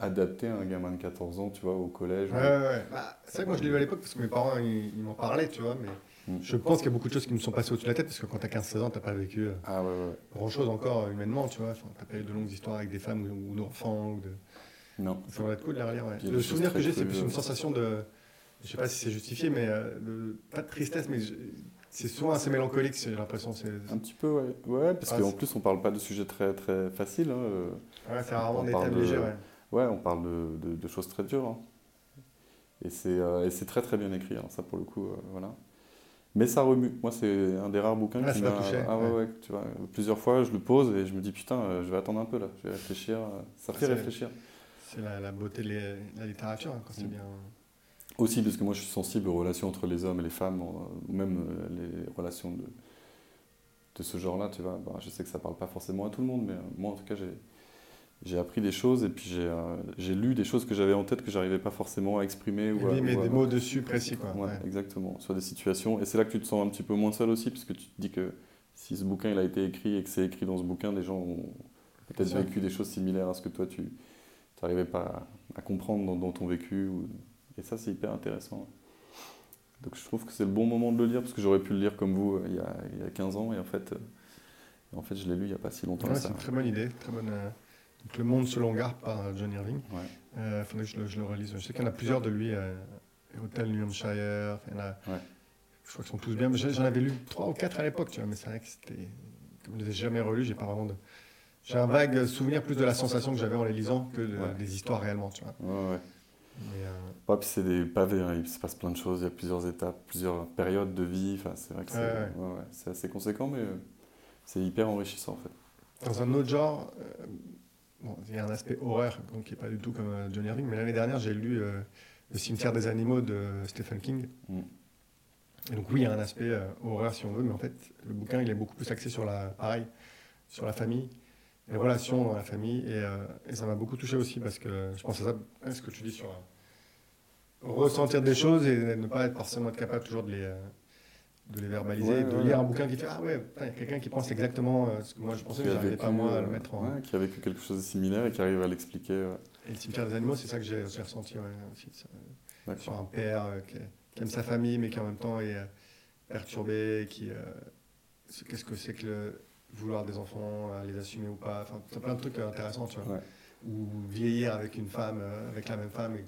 adapté à un gamin de 14 ans, tu vois, au collège. Ouais, ouais, ouais. Bah, c'est vrai que moi je l'ai lu à l'époque parce que mes parents ils, ils m'en parlaient, tu vois, mais mm. je pense qu'il y a beaucoup de choses qui me sont passées au-dessus de la tête parce que quand t'as 15-16 ans, t'as pas vécu euh, ah, ouais, ouais. grand-chose encore euh, humainement, tu vois. Enfin, t'as pas eu de longues histoires avec des femmes ou, ou d'enfants. Ou de... Non. Ça va être cool de la relire, ouais. Le souvenir que j'ai, c'est plus une sensation de. Je sais pas si c'est justifié, mais euh, de... pas de tristesse, mais c'est souvent assez mélancolique, j'ai l'impression. Un petit peu, ouais. Ouais, parce ah, qu'en plus, on parle pas de sujets très, très faciles. Hein. Ouais, c'est rarement des thèmes légers, ouais. Ouais, on parle de, de, de choses très dures. Hein. Et c'est euh, très très bien écrit, hein, ça pour le coup, euh, voilà. Mais ça remue. Moi, c'est un des rares bouquins ah, qui m'a touché. Ah ouais, ouais. tu vois, plusieurs fois, je le pose et je me dis putain, euh, je vais attendre un peu là, je vais réfléchir. Ça fait réfléchir. C'est la, la, beauté de la littérature hein, quand c'est mmh. bien. Aussi parce que moi, je suis sensible aux relations entre les hommes et les femmes, ou même les relations de, de ce genre-là, tu vois. Bah, je sais que ça parle pas forcément à tout le monde, mais moi, en tout cas, j'ai j'ai appris des choses et puis j'ai euh, lu des choses que j'avais en tête que j'arrivais pas forcément à exprimer. Ou à, mais des mots dessus précis, quoi. Ouais, ouais. Exactement, sur des situations. Et c'est là que tu te sens un petit peu moins seul aussi, parce que tu te dis que si ce bouquin il a été écrit et que c'est écrit dans ce bouquin, des gens ont peut-être vécu des choses similaires à ce que toi tu n'arrivais pas à, à, comprendre dans, dans ton vécu. Ou... Et ça, c'est hyper intéressant. Donc je trouve que c'est le bon moment de le lire, parce que j'aurais pu le lire comme vous euh, il, y a, il y a 15 ans, et en fait, euh, en fait je l'ai lu il n'y a pas si longtemps. Ouais, c'est une très bonne idée, très bonne. Euh... Donc, le Monde selon Garp par John Irving. Il ouais. euh, faudrait que je le, je le, relise. Je sais qu'il y en a plusieurs de lui. Euh, Hotel New Hampshire. Il y en a, ouais. Je crois qu'ils sont tous bien. J'en avais lu trois ou quatre à l'époque, tu vois, mais c'est vrai que c'était. Comme je ne les ai jamais relus, j'ai pas vraiment de. J'ai un vague souvenir plus de la sensation que j'avais en les lisant que de, ouais. des histoires réellement, tu vois. Ouais, ouais. Euh... ouais, puis c'est des pavés, hein. il se passe plein de choses, il y a plusieurs étapes, plusieurs périodes de vie. Enfin, c'est vrai que c'est assez conséquent, mais c'est hyper enrichissant en fait. Dans un autre genre, bon, il y a un aspect horreur, donc qui n'est pas du tout comme Johnny Irving, mais l'année dernière, j'ai lu Le cimetière des animaux de Stephen King. Mm. Et donc oui, il y a un aspect horreur si on veut, mais en fait, le bouquin, il est beaucoup plus axé sur la, pareil, sur la famille, les relations dans la famille, et, et ça m'a beaucoup touché aussi parce que je pense à ça, ce que tu dis sur ressentir des choses et ne pas être forcément être capable toujours de les, euh, de les verbaliser, de lire un bouquin qui fait Ah ouais, il y a quelqu'un qui pense exactement euh, ce que moi je pensais, mais pas moi à le euh, mettre en. qui a vécu quelque chose de similaire et qui arrive à l'expliquer. Et le cimetière des animaux, c'est ça que j'ai ressenti aussi. Sur un père qui, aime sa famille, mais qui en même temps est perturbé, qui. Qu'est-ce que c'est que le vouloir des enfants, les assumer ou pas Enfin, c'est plein de trucs intéressants, tu vois. Ou vieillir avec une femme, avec la même femme, et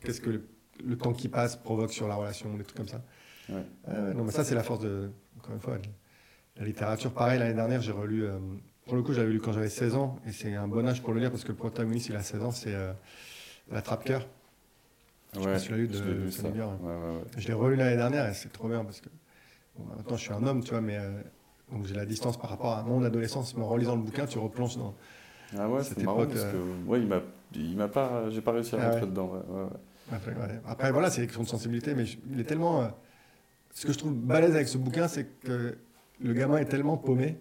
Qu'est-ce que le, temps qui passe provoque sur la relation, des trucs comme ça. non, mais ça, c'est la force de, encore une fois, la littérature. Pareil, l'année dernière, j'ai relu, euh, pour le coup, j'avais lu quand j'avais 16 ans, et c'est un bon âge pour le lire parce que le protagoniste, il a 16 ans, c'est euh, La Trappe-Cœur. Je ouais, sais pas lu de, lu, Je l'ai relu l'année dernière et c'est trop bien parce que maintenant je suis un homme, tu vois, mais euh, donc j'ai la distance par rapport à mon adolescence. Mais en relisant le bouquin, tu replonges dans, ah ouais, c'est marrant parce que ouais, il m'a, il m'a pas, j'ai pas réussi à ah rentrer dedans. Après, Après, voilà, c'est une question de sensibilité, mais il est tellement. Euh, ce que je trouve balèze avec ce bouquin, c'est que le gamin est tellement paumé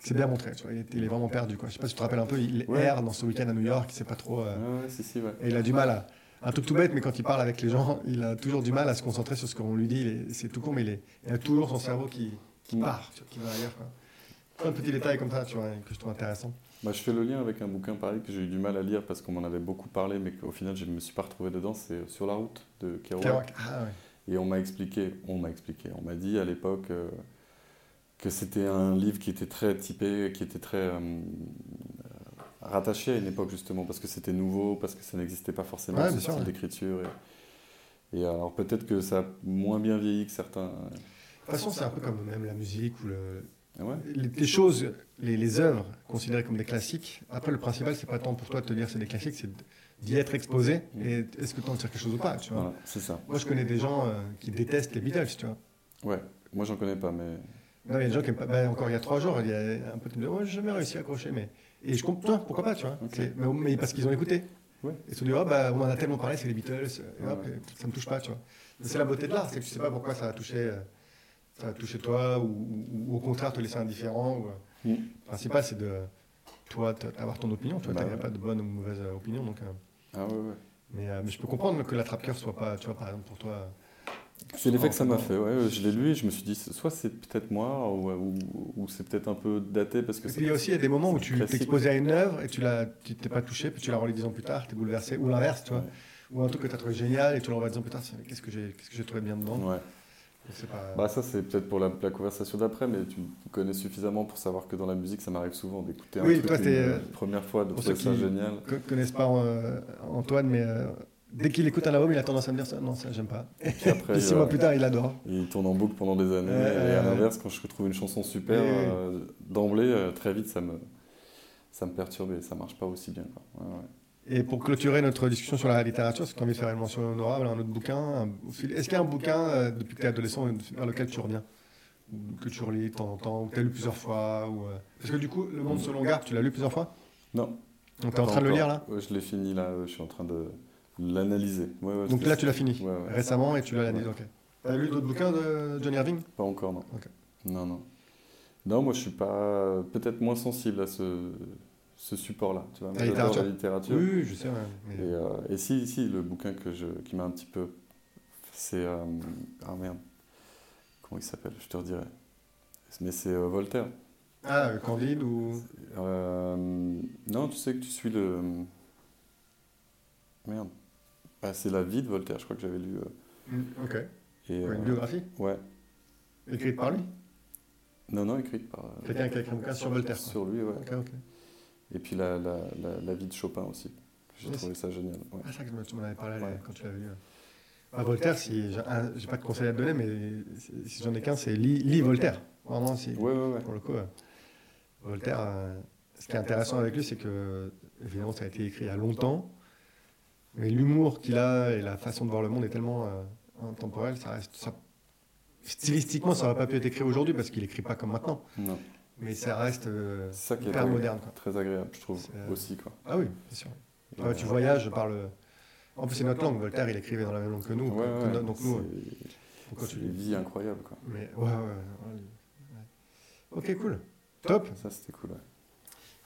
c'est bien montré. Tu vois, il, est, vraiment perdu. Quoi. Je sais pas si tu te rappelles un peu, il erre dans ce week-end à New York, il sait pas trop. Euh, si, si, et il a du mal à. Un truc tout bête, mais quand il parle avec les gens, il a toujours du mal à se concentrer sur ce qu'on lui dit. C'est tout con, mais il, est, il, a toujours son cerveau qui, qui part, qui va ailleurs. Quoi. Plein de petits détails comme ça, tu vois, que je trouve intéressant. Bah, je fais le lien avec un bouquin pareil que j'ai eu du mal à lire parce qu'on m'en avait beaucoup parlé, mais qu'au final je ne me suis pas retrouvé dedans. C'est Sur la route de Kerouac. Ah, Et on m'a expliqué, on m'a expliqué, on m'a dit à l'époque euh, que c'était un livre qui était très typé, qui était très euh, rattaché à une époque justement parce que c'était nouveau, parce que ça n'existait pas forcément ce style d'écriture. Et, et, alors peut-être que ça a moins bien vieilli que certains. Toute façon, c'est un peu comme même la musique ou le, les, choses, les, les, œuvres considérées comme des classiques, après le principal, c'est pas tant pour toi de te dire c'est des classiques, c'est d'y être exposé et est-ce que tu en tires quelque chose ou pas, tu vois? c'est ça. Moi, je connais des gens euh, qui détestent les Beatles, tu vois. Ouais, moi j'en connais pas, mais. Non, il y a des gens qui aiment pas. Ben, encore il y a trois jours, il y a un peu de ouais, j'ai jamais réussi à accrocher, mais. Et je comprends, pourquoi pas, tu vois? Mais, parce qu'ils ont écouté. Ouais. Et ils se disent, oh, bah, on en a tellement parlé, c'est les Beatles, et hop, ça me touche pas, tu vois. C'est la beauté de l'art, c'est que tu sais pas pourquoi ça a touché. Euh, ça va toucher toi ou, au contraire te laisser indifférent. Ou, mm. Le principal, c'est de toi avoir ton opinion. Tu vois, bah, pas de bonne ou mauvaise euh, opinion. Donc, euh. ah ouais, ouais. Mais, euh, mais, je peux comprendre que la trappe-cœur soit pas, tu vois, par exemple, pour toi. C'est l'effet que ça m'a fait. Ouais, je l'ai lu et je me suis dit, soit c'est peut-être moi ou, ou, c'est peut-être un peu daté parce que. Et puis il y a aussi des moments où tu t'exposais à une œuvre et tu l'as, tu t'es pas touché, puis tu la relis dix ans plus tard, tu es bouleversé, ou l'inverse, tu vois. Ou un truc que tu as trouvé génial et tu le revois dix ans plus tard, qu'est-ce que j'ai, qu'est-ce que j'ai trouvé bien dedans? Ouais. Bah ça c'est peut-être pour la, conversation d'après, mais tu me connais suffisamment pour savoir que dans la musique ça m'arrive souvent d'écouter un truc une, euh, première fois, de trouver ça génial. ne connaissent pas euh, Antoine, mais euh, dès qu'il écoute un album, il a tendance à me dire ça, non ça j'aime pas. Et, après, six mois plus tard il adore. Il tourne en boucle pendant des années. et à l'inverse, quand je retrouve une chanson super, d'emblée, très vite ça me, ça me perturbe et ça marche pas aussi bien. Ouais, et pour clôturer notre discussion sur la littérature, est-ce que tu as envie de faire une mention honorable à un autre bouquin Est-ce qu'il y a un bouquin, euh, depuis que tu es adolescent, vers lequel tu reviens Que tu relis de temps en temps, ou que tu as lu plusieurs fois ou, euh, Parce que du coup, Le Monde selon Garde, tu l'as lu plusieurs fois Non. Donc tu es en train de le lire là Oui, je l'ai fini là, je suis en train de l'analyser. Donc là, tu l'as fini récemment et tu l'as analysé, ok. Tu as lu d'autres bouquins de John Irving Pas encore, non. Non, non. Non, moi je suis pas. Peut-être moins sensible à ce ce support-là. Tu vois, la littérature. la littérature. Oui, je sais. Et, euh, et, si, si, le bouquin que je, qui m'a un petit peu. C'est. Euh, ah merde. Comment il s'appelle? Je te redirai. Mais c'est euh, Voltaire. Ah, Candide ou? non, tu sais que tu suis le. Merde. Ah, c'est La vie de Voltaire, je crois que j'avais lu. Mm, ok. Et, une biographie? Ouais. Écrite par lui? Non, non, écrite par. Quelqu'un qui a écrit un bouquin sur Voltaire. Sur lui, ouais. Ok, ok. Et puis la, la, la, vie de Chopin aussi. J'ai trouvé ça génial. Ouais. Ah, ça que tu m'en avais parlé quand tu l'avais lu. Bah, Voltaire, si j'ai pas de conseil à te donner, mais si j'en ai qu'un, c'est lis, Voltaire. Vraiment, si, ouais, ouais, pour le coup. Voltaire, euh, ce qui est intéressant avec lui, c'est que, évidemment, ça a été écrit il y a longtemps, mais l'humour qu'il a et la façon de voir le monde est tellement euh, intemporel, ça reste. Ça, stylistiquement, ça n'aurait pas pu être écrit aujourd'hui parce qu'il n'écrit pas comme maintenant. Non. Mais ça reste euh, ça qui hyper moderne. Quoi. très agréable, je trouve, euh, aussi. Quoi. Ah oui, c'est sûr. Ouais, tu euh, voyages par le. En plus, c'est notre langue. Voltaire, il écrivait dans la même langue que nous. Ouais, que- ouais, que- donc nous, c'est- des vies incroyables. Quoi. Mais ouais, ouais. Ok, cool. Top. Ça, c'était cool. ouais.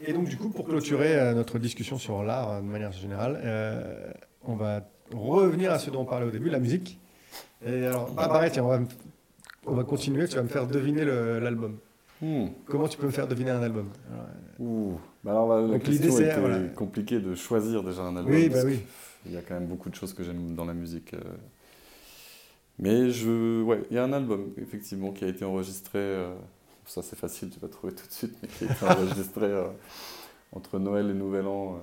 Et donc, du coup, pour clôturer euh, notre discussion sur l'art euh, de manière générale, euh, on va revenir à ce dont on parlait au début, la musique. Et alors, ah, pareil, tiens, on va, on va continuer. Tu vas me faire deviner l'album. Hmm. Comment tu peux me faire deviner un album Alors, Ouh. Bah alors, la, question c'est, était voilà. compliquée de choisir déjà un album. Oui, bah oui. Il y a quand même beaucoup de choses que j'aime dans la musique. euh. Mais je, ouais, il y a un album effectivement qui a été enregistré. euh, Ça c'est facile, tu vas trouver tout de suite, mais qui a été enregistré euh, entre Noël et Nouvel An euh,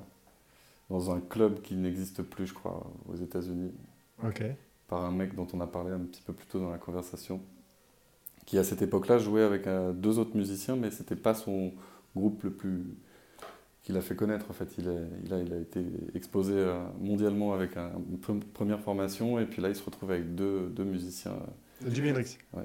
dans un club qui n'existe plus, je crois, aux États-Unis, Ok. par un mec dont on a parlé un petit peu plus tôt dans la conversation, qui à cette époque-là jouait avec euh, deux autres musiciens, mais c'était pas son groupe le plus qu'il a fait connaître en fait. Il a, il a, il a été exposé euh, mondialement avec un- une pre- première formation et puis là il se retrouve avec deux, deux musiciens, De Jimi Hendrix. Ouais.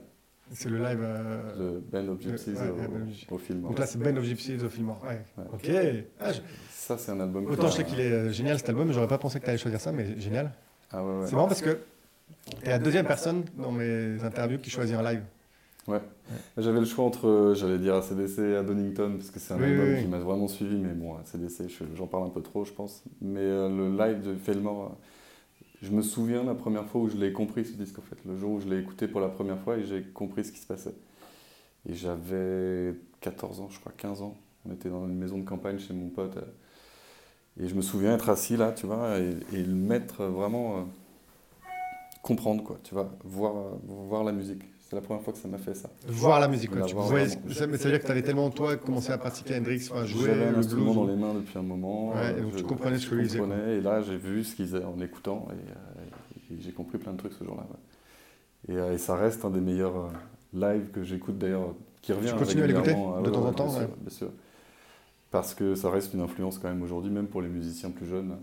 C'est le live. euh, le Band of Gypsies ouais, au, ouais, of Gypsies. au film. Donc là, c'est Band of Gypsies of Fillmore. Ouais. Ouais. Ok. Ah, je- Ça c'est un album. Autant je sais qu'il est euh, génial cet album, j'aurais pas pensé que tu allais choisir ça, mais génial. Ah ouais, ouais. C'est marrant parce que tu es la deuxième personne dans mes interviews qui choisit un live. J'avais le choix entre, euh, j'allais dire ACDC et à Donington, parce que c'est un Oui, album oui, oui. qui m'a vraiment suivi, mais bon, ACDC, je- j'en parle un peu trop, je pense. Mais euh, le live de Fillmore, euh, je me souviens la première fois où je l'ai compris, ce disque, en fait. Le jour où je l'ai écouté pour la première fois et j'ai compris ce qui se passait. Et j'avais 14 ans, je crois, 15 ans. On était dans une maison de campagne chez mon pote. euh, Et je me souviens être assis là, tu vois, et, et le mettre vraiment euh, comprendre, quoi, tu vois, voir, voir la musique. C'est la première fois que ça m'a fait ça. Voir la musique. quoi. Tu vraiment. ça, mais ça veut dire que tu avais tellement, toi, commencé à pratiquer Hendrix, enfin, jouer J'avais un le instrument blues. dans les mains depuis un moment. Ouais, euh, et donc je- tu comprenais ce que comprenais, Et là, j'ai vu ce qu'il faisait en écoutant et, euh, et j'ai compris plein de trucs ce jour-là. ouais. Et, euh, et ça reste un des meilleurs euh, lives que j'écoute d'ailleurs, qui revient Tu continues à l'écouter. Ah de temps en temps, bien ouais. sûr, bien sûr. Parce que ça reste une influence quand même aujourd'hui, même pour les musiciens plus jeunes.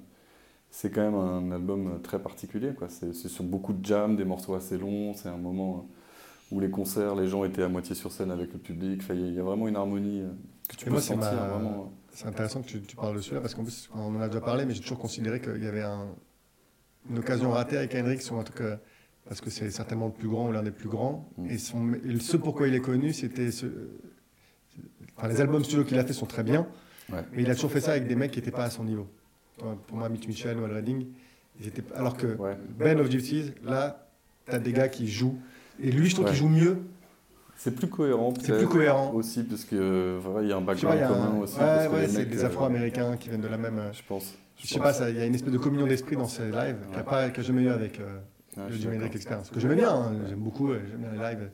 C'est quand même un album très particulier. c'est sur beaucoup de jams, des morceaux assez longs. C'est un moment où les concerts, les gens étaient à moitié sur scène avec le public. Enfin, Il y a- il y a vraiment une harmonie euh, que tu Et peux moi, sentir ma- vraiment. C'est intéressant que tu, tu parles de celui-là parce qu'en plus, on en a déjà parlé, mais j'ai toujours considéré qu'il y avait un- une occasion ratée avec Hendrix, ou en tout cas, parce que c'est certainement le plus grand ou l'un des plus grands. Mm. Et, son, et ce pourquoi il est connu, c'était. Ce, enfin, les albums studio qu'il a fait sont très bien, Ouais. mais il a toujours fait ça avec des mecs qui n'étaient pas à son niveau. Pour moi, Mitch Mitchell, Noel Redding, ils étaient, alors que Ouais. Ben of Gypsies, là, tu as des gars qui jouent. Et lui, je trouve Ouais. qu'il joue mieux. C'est plus cohérent. C'est plus cohérent. Aussi, parce euh, voilà, il y a un vois, background y a un- commun aussi. ouais, ouais, c'est des euh, Afro-Américains qui viennent de la même. euh, Je pense. Je sais pas, ça- il y a une espèce de communion d'esprit dans ces lives qu'il n'y a pas que jamais eu avec euh, Ouais, le je Jimi Hendrix. Experience. Ce que j'aimais bien, hein, j'aime beaucoup, euh, j'aime bien les lives.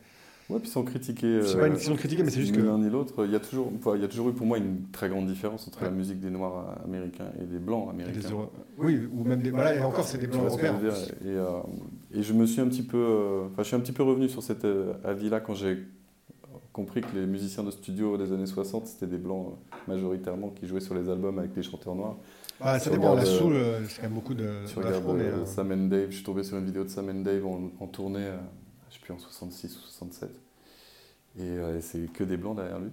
Ouais, puis sans critiquer. C'est euh, pas une question de critiquer, mais c'est juste que. l'un ni l'autre. Il y a toujours, il y a toujours eu pour moi une très grande différence entre Ouais. la musique des Noirs américains et des Blancs des américains. Oui, ou même des. Voilà, et encore, c'est des blancs européens. et, euh, et je me suis un petit peu, euh, enfin, je suis un petit peu revenu sur cet euh, avis-là quand j'ai compris que les musiciens de studio des années 60 c'était des blancs majoritairement qui jouaient sur les albums avec des chanteurs noirs. Ah, ça dépend, la soul, c'est quand même beaucoup de. Tu de regardes Sam and Dave, je suis tombé sur une vidéo de Sam and Dave en, en tournée, sais plus en 66 ou 67, et euh, c'est que des blancs derrière lui,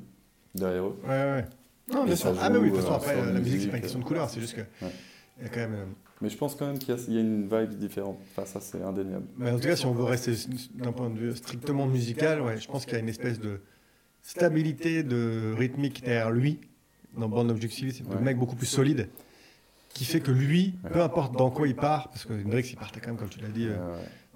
derrière eux. Ouais, ouais. Non, bien Et sûr. Ah, mais oui, de toute joue, façon, euh, après, euh, la la musique, c'est musique, pas une question de euh, couleur, c'est juste que. Ouais. Il y a quand même. euh, Mais je pense quand même qu'il y, a- il y a une vibe différente. Enfin, ça, c'est indéniable. Mais en tout cas, si on veut rester d'un point de vue strictement musical, ouais, je pense qu'il y a une espèce de stabilité de rythmique derrière lui, dans Band of un Ouais. mec beaucoup plus solide, qui fait que lui, peu importe dans quoi il part, parce que Hendrix, il partait quand même, comme tu l'as dit, euh,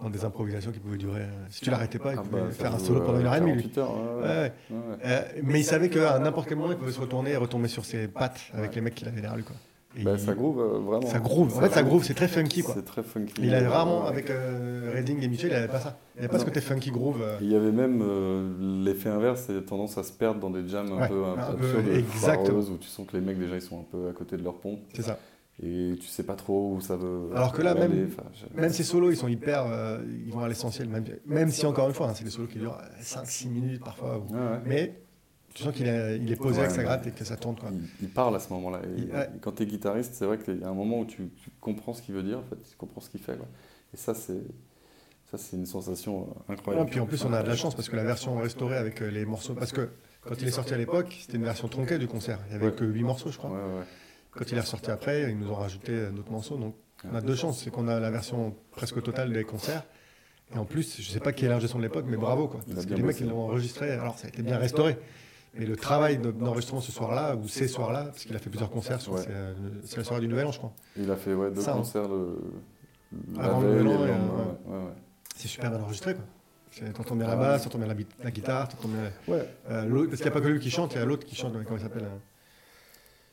dans des improvisations qui pouvaient durer. euh, si tu l'arrêtais pas, il ah pouvait bah, faire un solo pendant euh, une heure et demie, lui. 48 heures, ouais, Ouais, ouais. ouais. Ouais, ouais. Euh, mais il savait qu'à n'importe quel moment, il pouvait se retourner et retomber sur ses pattes avec les mecs qu'il avait derrière lui. Quoi. Et Bah, il- ça groove euh, vraiment. ça groove. En fait, ça groove, c'est très funky. Quoi. C'est très funky. Il avait rarement, avec Redding et Mitchell, il n'avait pas ça. Il n'y avait pas ce côté funky groove. Il y avait même l'effet inverse, c'est tendance à se perdre dans des jams un peu absurdes, où tu sens que les mecs déjà ils sont un peu à côté de leur pont c'est ça. Et tu sais pas trop où ça veut. Alors que là, aller. même- je- Même ces solos, ils sont hyper. euh, ils vont à l'essentiel. Même, même si, encore une fois, hein, c'est des solos qui durent 5-6 minutes parfois. ou- Ouais, ouais. Mais tu sens qu'il est, il est posé Ouais, avec sa gratte et que ça tourne. Quoi. Il, il parle à ce moment-là. Et ouais. Quand tu es guitariste, c'est vrai qu'il y a un moment où tu, tu comprends ce qu'il veut dire, en fait, tu comprends ce qu'il fait. quoi. Et ça, c'est ça, c'est une sensation euh, incroyable. puis en plus, on a de la chance parce que la version restaurée avec euh, les morceaux. Parce que Quand il est sorti à l'époque, c'était une version tronquée du concert. Il n'y avait que 8 morceaux, je crois. Quand il est ressorti après, ils nous ont rajouté d'autres morceaux. Donc on a deux chances. C'est qu'on a la version presque totale des concerts. Et en plus, je sais pas qui est l'ingé son de l'époque, mais bravo. Quoi. Parce que les mecs, ils l'ont enregistré. Alors ça a été bien restauré. Mais le travail de- d'enregistrement ce soir-là, ou ces soirs-là, parce qu'il a fait plusieurs concerts, sur Ouais. c'est euh, c'est la soirée du Nouvel An, je crois. Il a fait ouais, deux Ça, hein. concerts le, Avant le Nouvel An, euh, ouais. C'est super bien enregistré. quoi. T'entends bien la Ah, basse, t'entends bien la, la guitare, t'entends bien. Ouais. euh, parce qu'il n'y a pas que lui qui chante, il y a l'autre qui chante, comment il s'appelle euh,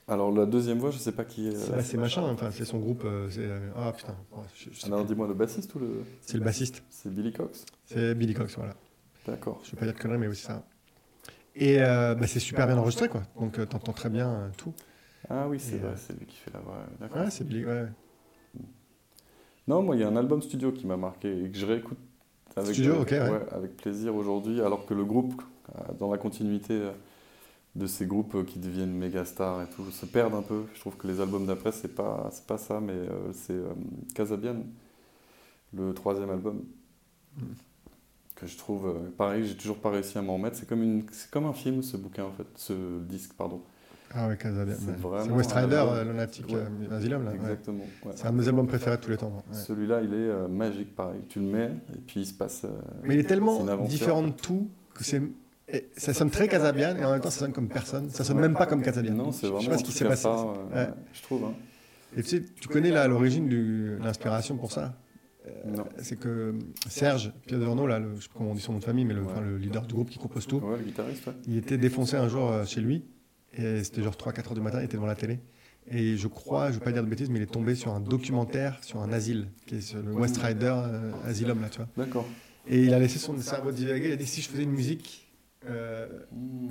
Alors la deuxième voix, je sais pas qui est. C'est euh, bah, c'est machin, enfin, c'est son groupe. euh, c'est, euh, ah putain, ouais, je- je sais Alors dis-moi le bassiste ou le. c'est le bassiste. C'est Billy Cox C'est Billy Cox, voilà. D'accord. Je ne vais pas dire de conneries, mais oui, c'est ça. Et euh, bah, c'est super bien enregistré, quoi. Donc euh, t'entends très bien euh, tout. Ah oui, c'est Et, vrai, euh, c'est lui qui fait la voix. D'accord. Ouais, c'est Billy, ouais. Non, moi, il y a un album studio qui m'a marqué et que je réécoute avec, Studio, ok, ouais. avec plaisir aujourd'hui, alors que le groupe, euh, dans la continuité euh, de ces groupes euh, qui deviennent méga stars et tout, se perdent un peu. Je trouve que les albums d'après, c'est pas, c'est pas ça, mais euh, c'est euh, Casabian, le troisième album, Mm. que je trouve, euh, pareil, j'ai toujours pas réussi à m'en remettre. C'est comme, une, c'est comme un film, ce bouquin, en fait, ce disque, pardon. Ah ouais, Casabian. C'est ouais. C'est West Rider, Lunatic Ouais. Asylum, là. Exactement. ouais. C'est un de mes albums préférés de tous les temps. Celui-là, il est magique, pareil. Tu le mets, et puis il se passe. Mais il est tellement différent de tout que c'est. Et Ça sonne très Casabian et en même temps ça sonne comme personne. Ça sonne même pas comme Casabian. Non, c'est Je vraiment. sais pas ce qui s'est passé. part, euh, Ouais. je trouve. hein. Et tu sais, tu connais là l'origine de l'inspiration pour ça? Non. C'est que Serge Piedorno, là, le, je sais pas comment on dit son nom de famille, mais le, Ouais. enfin, le leader du groupe qui compose tout, Ouais, le guitariste, ouais. il était défoncé un jour euh, chez lui, et c'était genre 3-4 heures du matin, il était devant la télé. Et je crois, je ne veux pas dire de bêtises, mais il est tombé sur un documentaire sur un asile, qui est sur le West Rider euh, Asylum, là, tu vois. D'accord. Et il a laissé son cerveau divaguer, il a dit si je faisais une musique, euh,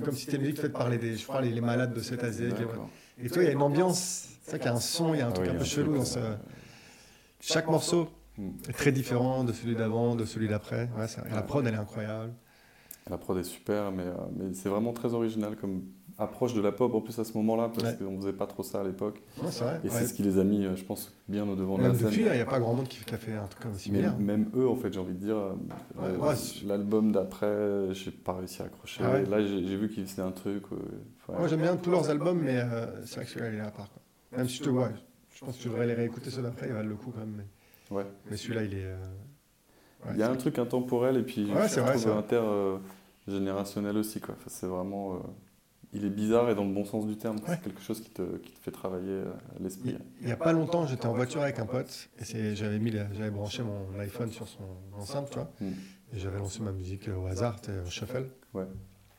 comme si c'était une musique faite par les, des- je crois, les, les malades de cet D'accord. Et toi, il y a une ambiance, c'est ça qu'il y a un son, il y a un Ah truc oui, un peu chelou dans ce... Chaque morceau est très différent de celui d'avant, de celui d'après. Ouais, la prod, elle est incroyable. La prod est super, mais, euh, mais c'est vraiment très original comme approche de la pop en plus à ce moment-là, parce Ouais. qu'on faisait pas trop ça à l'époque. Ouais. Et ouais. c'est ce qui les a mis, euh, je pense, bien au devant de Même la scène. depuis, il n'y a pas grand monde qui, a fait un truc comme Mais similaire. même eux, en fait, j'ai envie de dire, euh, Ouais, ouais, c'est- l'album d'après, j'ai pas réussi à accrocher. Ah ouais Là, j'ai vu qu'ils faisaient un truc. euh, ouais. Moi, j'aime bien tous leurs albums, mais euh, c'est vrai que celui-là, il est à part. Quoi. Même si je te vois, je pense que tu devrais les réécouter ceux d'après, ils valent le coup quand même. Mais, Ouais. mais celui-là, il est. euh, ouais, Il y a un truc intemporel et puis Ouais, je trouve intergénérationnel aussi. Quoi. Enfin, c'est vraiment. euh, il est bizarre et dans le bon sens du terme. Ouais. C'est quelque chose qui te, qui te fait travailler euh, l'esprit. Il n'y a pas longtemps, j'étais en voiture avec un pote et c'est- j'avais mis, la- j'avais branché mon iPhone sur son enceinte, tu vois, Mm. et j'avais lancé ma musique euh, au hasard, un shuffle. Ouais.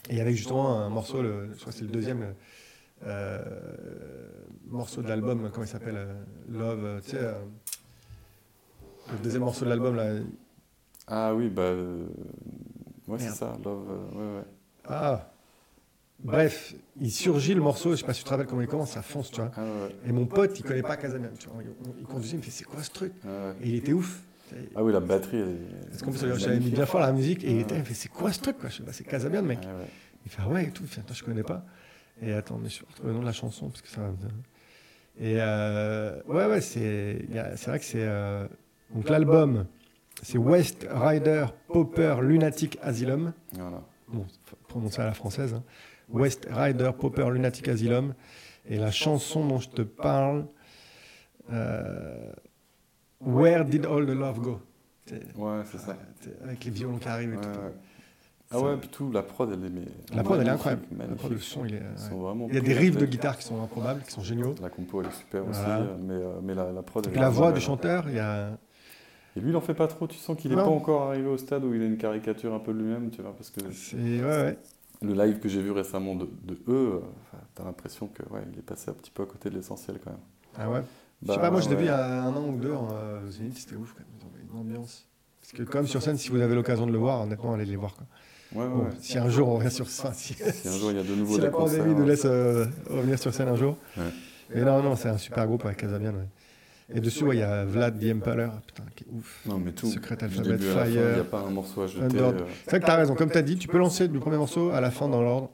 Et il y avait justement un morceau, le, je crois que c'est le deuxième le, euh, morceau de l'album, comment il s'appelle, euh, Love, tu sais, euh, le deuxième morceau de l'album là. Ah oui, bah. euh, ouais, c'est ça, Love. euh, ouais, ouais. Ah. Bref, il surgit le morceau, je sais pas si tu te rappelles comment il commence, ça fonce, tu vois. Ah ouais, Et mon pote, il connaît pas vois. Il, conduisait, il me fait c'est quoi ce truc ouais. Et il était ouf. Ah oui, la batterie. Elle est, Parce qu'en plus, elle est j'avais mis bien fort la musique et il Ouais. était, il me fait c'est quoi ce truc quoi Je fais, bah, c'est Casabian, mec. Ouais. Il fait ah ouais et tout. Attends, je connais pas. Et attends, mais je vais retrouver le nom de la chanson parce que ça. va me- Et euh, ouais, ouais, c'est, c'est vrai que c'est. euh, donc l'album, c'est West Rider Popper Lunatic Asylum. Voilà. Bon, faut prononcer à la française. hein. West Rider Popper Lunatic Asylum. Et la chanson dont je te parle, euh, Where Did All the Love Go? Ouais, c'est ça. c'est- Avec les violons qui arrivent et Ouais, tout. ouais. Ah ouais, puis tout, la prod, elle est. mais- La prod, elle est magnifique, incroyable. La magnifique. prod, le son, il est. Ouais. Il y a des riffs de guitare qui sont improbables, qui sont géniaux. La compo, elle est super aussi, Voilà. euh, mais, euh, mais la, la prod, elle Et est la voix du chanteur, il y a. Et lui, il en fait pas trop. Tu sens qu'il n'est pas encore arrivé au stade où il a une caricature un peu de lui-même, tu vois, parce que C'est. Ouais, ouais. Le live que j'ai vu récemment de, de eux, euh, t'as l'impression que ouais, il est passé un petit peu à côté de l'essentiel quand même. Ah ouais? je Bah, sais pas, moi je l'ai ouais. vu il y a un an ou deux en euh, Zénith, c'était ouf quand même. Ils ont une ambiance. Parce que, comme sur scène, si vous avez l'occasion de le voir, honnêtement, allez les voir. Quoi. Ouais, ouais, Bon, ouais. si un jour on revient sur scène, si, Si un jour il y a de nouveau si des la pandémie concerts, nous laisse euh, revenir sur scène un jour. Ouais. Mais non, non, c'est un super groupe avec Casabian. Et dessus, ouais, il y a Vlad the Impaler, putain, qui est ouf. Non, mais tout. Secret Alphabet, Fire, Il n'y a pas un morceau à jeter. Euh, C'est vrai que t'as raison, comme t'as dit, tu peux lancer du premier morceau à la fin dans l'ordre.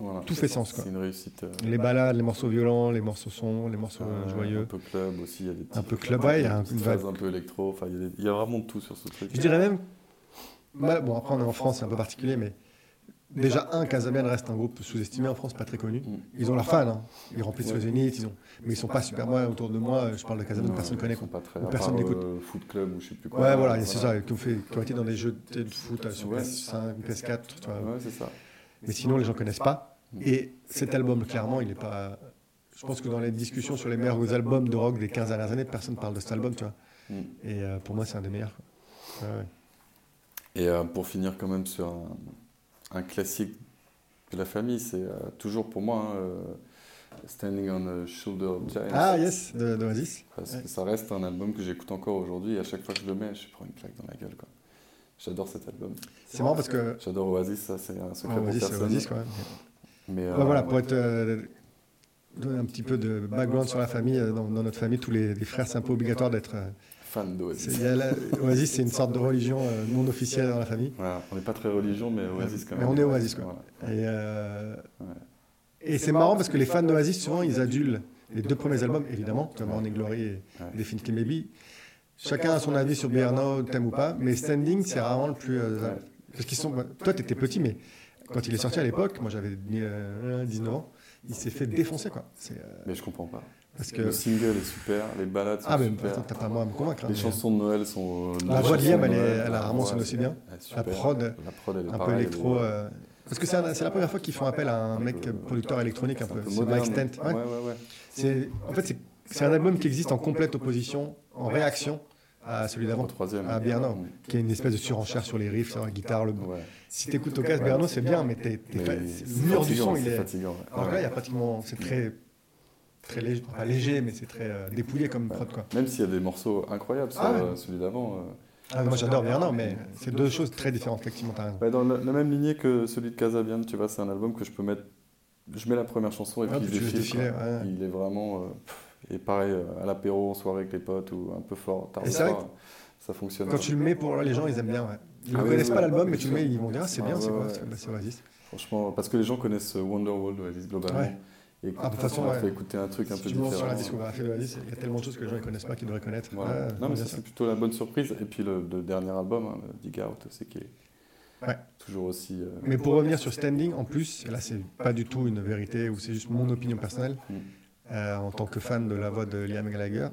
Voilà. tout fait sens. C'est une réussite. euh, Les balades, les morceaux violents, les morceaux sombres, les morceaux euh, Un joyeux. peu club aussi, il y a des Un peu club, ouais, il y a un- une vague. un peu électro, enfin il y, a des- il y a vraiment de tout sur ce truc. Je dirais même, bah, bon après on est en France, c'est un peu particulier, mais déjà, un, Casabian reste un groupe sous-estimé en France, pas très connu. Mm. Ils ont leurs fans, hein. ils remplissent Ouais. le zénith, ils ont... mais ils sont pas super. Moi, autour de moi, je parle de Casabian, personne ne connaît. pas très. ou personne n'écoute. euh, Foot Club ou je sais plus quoi. Ouais, voilà, c'est ça, qui ont, fait, qui ont été dans des jeux de foot euh, sur Ouais. PS5, PS4, tu vois. Ouais, c'est ça. mais sinon, les gens connaissent pas. Mm. Et cet album, clairement, il est pas. Je pense que dans les discussions sur les meilleurs albums de rock des 15 dernières années, personne parle de cet album, tu vois. Mm. Et euh, pour moi, c'est un des meilleurs. quoi. Ouais, ouais. Et euh, pour finir quand même sur un, un classique de la famille, c'est euh, toujours pour moi hein, euh, Standing on the Shoulder of Giants. Ah, yes, de- d'Oasis. Parce ouais. que ça reste un album que j'écoute encore aujourd'hui et à chaque fois que je le mets, je prends une claque dans la gueule. quoi. J'adore cet album. C'est marrant parce que. J'adore Oasis, ça c'est un secret pour Oasis, c'est personne. Oasis quand même. Mais, euh, voilà, pour être. donner un petit peu de background sur la famille. Dans, dans notre famille, tous les, les frères, c'est un peu obligatoire d'être. Euh, fan d'Oasis. Oasis, c'est une sorte de religion euh, non officielle dans la famille. Voilà, on n'est pas très religion, mais Oasis quand Mais même. on est Oasis, quoi. Voilà. Et, euh, Ouais. et c'est marrant parce que les fans d'Oasis, souvent, ils adulent les deux premiers albums, évidemment, comme Ouais. Morning Glory et Ouais. Definitely Maybe. Chacun a son avis sur Be Here Now, t'aimes ou pas, mais Standing, c'est rarement le plus. euh, Ouais. Parce qu'ils sont. bah, Toi, t'étais petit, mais quand il est sorti à l'époque, moi j'avais euh, 19 ans, il s'est fait défoncer, quoi. Euh, Mais je comprends pas. Parce que. Le single est super, les balades sont Ah, mais super. t'as pas moi à me convaincre. hein, les chansons de Noël sont. La les voix de Liam, elle elle a rarement sonné aussi bien. super. prod, La prod, elle est un peu électro. euh, Parce que c'est la première fois qu'ils font appel à un mec producteur électronique un peu. C'est. Mike Stent. Ouais. Ouais, ouais, En fait, c'est- un album qui existe en complète opposition, en réaction à celui d'avant, à Bernard, qui est une espèce de surenchère sur les riffs, sur la guitare. Le... Ouais. Si t'écoutes au casque Bernard, c'est bien, mais t'es, mur du son, il est. fatigant. Alors là, il y a pratiquement. C'est très. Très léger, pas léger, mais c'est très euh, dépouillé comme prod, quoi. Même s'il y a des morceaux incroyables Ah ouais. euh, celui d'avant. euh. Ah, moi, j'adore Bernard, mais c'est deux choses très différentes, effectivement, t'as raison. Ouais, dans la, la même lignée que celui de Casabian, tu vois, c'est un album que je peux mettre. Je mets la première chanson et Ah, puis laisses défile. défiler, quoi. ouais. Il est vraiment. euh, et pareil, à l'apéro, en soirée avec les potes ou un peu fort, tard soir, ça fonctionne. Quand tu le mets pour les gens, ils aiment bien, ouais. Ils ne connaissent pas l'album, mais tu le mets, ils vont dire, c'est bien, c'est quoi. C'est- bah. Franchement, parce que les gens connaissent Wonderwall d'Oasis globalement. Et Ah, de toute façon, on ouais. fait écouter un truc un peu différent. sur la discographie d'Oasis, il y a tellement de choses que les gens ne connaissent pas qu'ils devraient connaître. Voilà. Non, mais ça, c'est plutôt la bonne surprise. Et puis le, le dernier album, hein, le Dig Out, c'est qui est Ouais. toujours aussi. euh, Mais pour revenir sur Standing, en plus, et là c'est pas du tout une vérité ou c'est juste mon opinion personnelle, Mm. euh, en tant que fan de la voix de Liam Gallagher,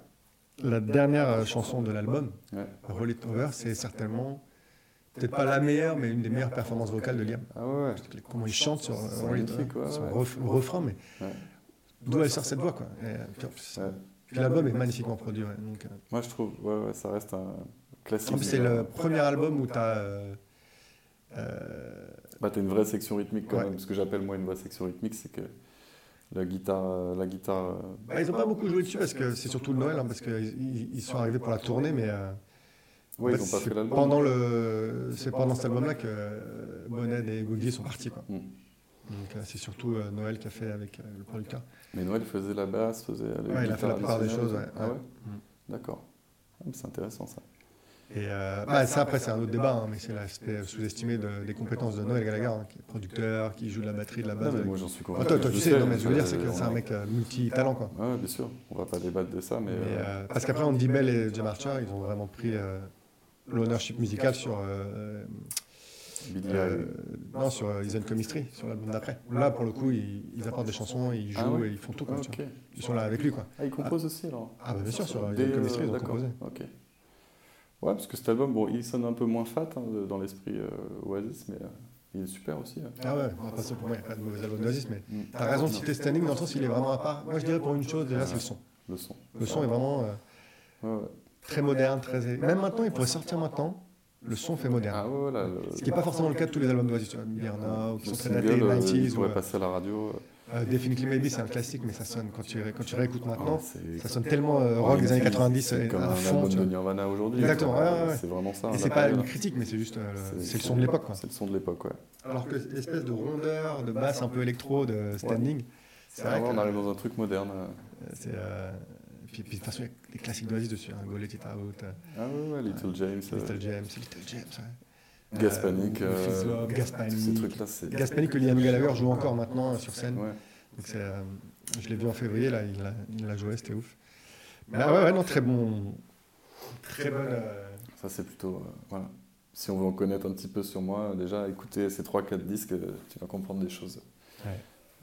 la dernière euh, chanson de l'album, ouais. Roll It Over, c'est certainement peut-être pas la meilleure, mais une des meilleures performances vocales de Liam. Ah ouais. Comment il chante sur, euh, le ref- le refrain, mais Ouais. d'où elle sort cette voix quoi. Et, euh, puis, en plus, Ouais. puis l'album est magnifiquement produit. ouais, donc, euh, Moi, je trouve, ouais, ouais, ça reste un classique. c'est le euh, premier album où tu as. Bah, t'as une vraie section rythmique quand Ouais. même. Ce que j'appelle moi une vraie section rythmique, c'est que la guitare, euh, la guitare. euh, Bah, ils n'ont pas beaucoup joué dessus parce que c'est surtout le Noël, hein, parce qu'ils ils- ils sont arrivés pour la tournée, mais euh, Ouais, en ils ont pas fait l'album. pendant le, c'est pendant cet album-là que Bonnet et Gouguier sont partis. Quoi. Mm. Donc euh, c'est surtout euh, Noël qui a fait avec euh, le producteur. Mais Noël faisait la basse, faisait les Ouais, il a fait la plupart des choses, ouais, Ah ouais. Mm. D'accord. Ah, C'est intéressant ça. Et euh, bah, ça après c'est un autre débat, hein, mais c'est l'aspect sous-estimé de- des compétences de Noël Gallagher, hein, qui est producteur, qui joue de la batterie, de la Non, basse. moi j'en suis Ah, convaincu. toi, toi, tu sais, non, mais je veux dire, c'est que c'est un on- mec euh, multi-talent. Quoi. Ouais, bien sûr. On va pas débattre de ça, mais. Mais, euh, parce qu'après, Andy Bell et Jim Archer, ils ont vraiment pris euh, l'ownership musical sur, euh, euh, non, sur euh, Isn't Chemistry, sur l'album d'après. Là, pour le coup, ils, ils apportent des chansons, ils jouent Ah ouais et ils font tout. Ah, Quoi, tu ok. vois. Ils sont là avec lui. Quoi. Ah, il compose aussi alors Ah, bah, bien sûr, sur euh, Des, Isn't Chemistry, ils ont d'accord. composé. Ok. Ouais, parce que cet album, bon, il sonne un peu moins fat hein, dans l'esprit euh, Oasis, mais euh, il est super aussi. hein. Ah ouais, après ça, pour moi, il n'y a pas de mauvais album d'Oasis, mais Mm. t'as raison de citer Standing dans le sens où il est vraiment à part. Moi, je dirais pour une chose, déjà, c'est le son. Le son. Le son est vraiment euh, Ouais, ouais. Très moderne, très. Même maintenant, il pourrait sortir maintenant, le son fait moderne. Ah ouais, voilà. le- Ce qui n'est pas forcément le cas de tous les albums d'Oasis, tu vois, Birna, qui le sont très datés, euh, 90s, il ou pourrait euh, passer à la radio. euh, Definitely Maybe, c'est un classique, mais ça sonne, quand tu, ré- quand tu réécoutes maintenant, ah, c'est- ça sonne tellement euh, Ouais, rock des années 90 C'est euh, comme à un fond, album tu de. Nirvana aujourd'hui. Exactement, ouais. C'est vraiment ça. Et c'est pas une critique, mais c'est juste, euh, le- c'est le son de l'époque, quoi. C'est le son de l'époque, ouais. Alors que l'espèce de rondeur, de basse un peu électro, de standing, c'est vrai on arrive dans un truc moderne. euh, c'est... Puis, puis de toute façon, il y a des classiques d'Oasis dessus, hein, Go Let It Out, euh, Ah ouais, Little James. euh, Little James, Little James, ouais. Gas Euh, euh, Fizz Love, Gas Tous ces Panic. trucs-là, c'est. Gas Panic que Liam Gallagher joue encore maintenant euh, sur scène. Ouais. Donc c'est, euh, je l'ai vu en février, là, il l'a, il joué, c'était ouf. Mais ah ouais, ouais, non, très bon. Très bonne. euh, Ça, c'est plutôt. euh, voilà. si on veut en connaître un petit peu sur moi, déjà écouter ces 3-4 disques, tu vas comprendre des choses.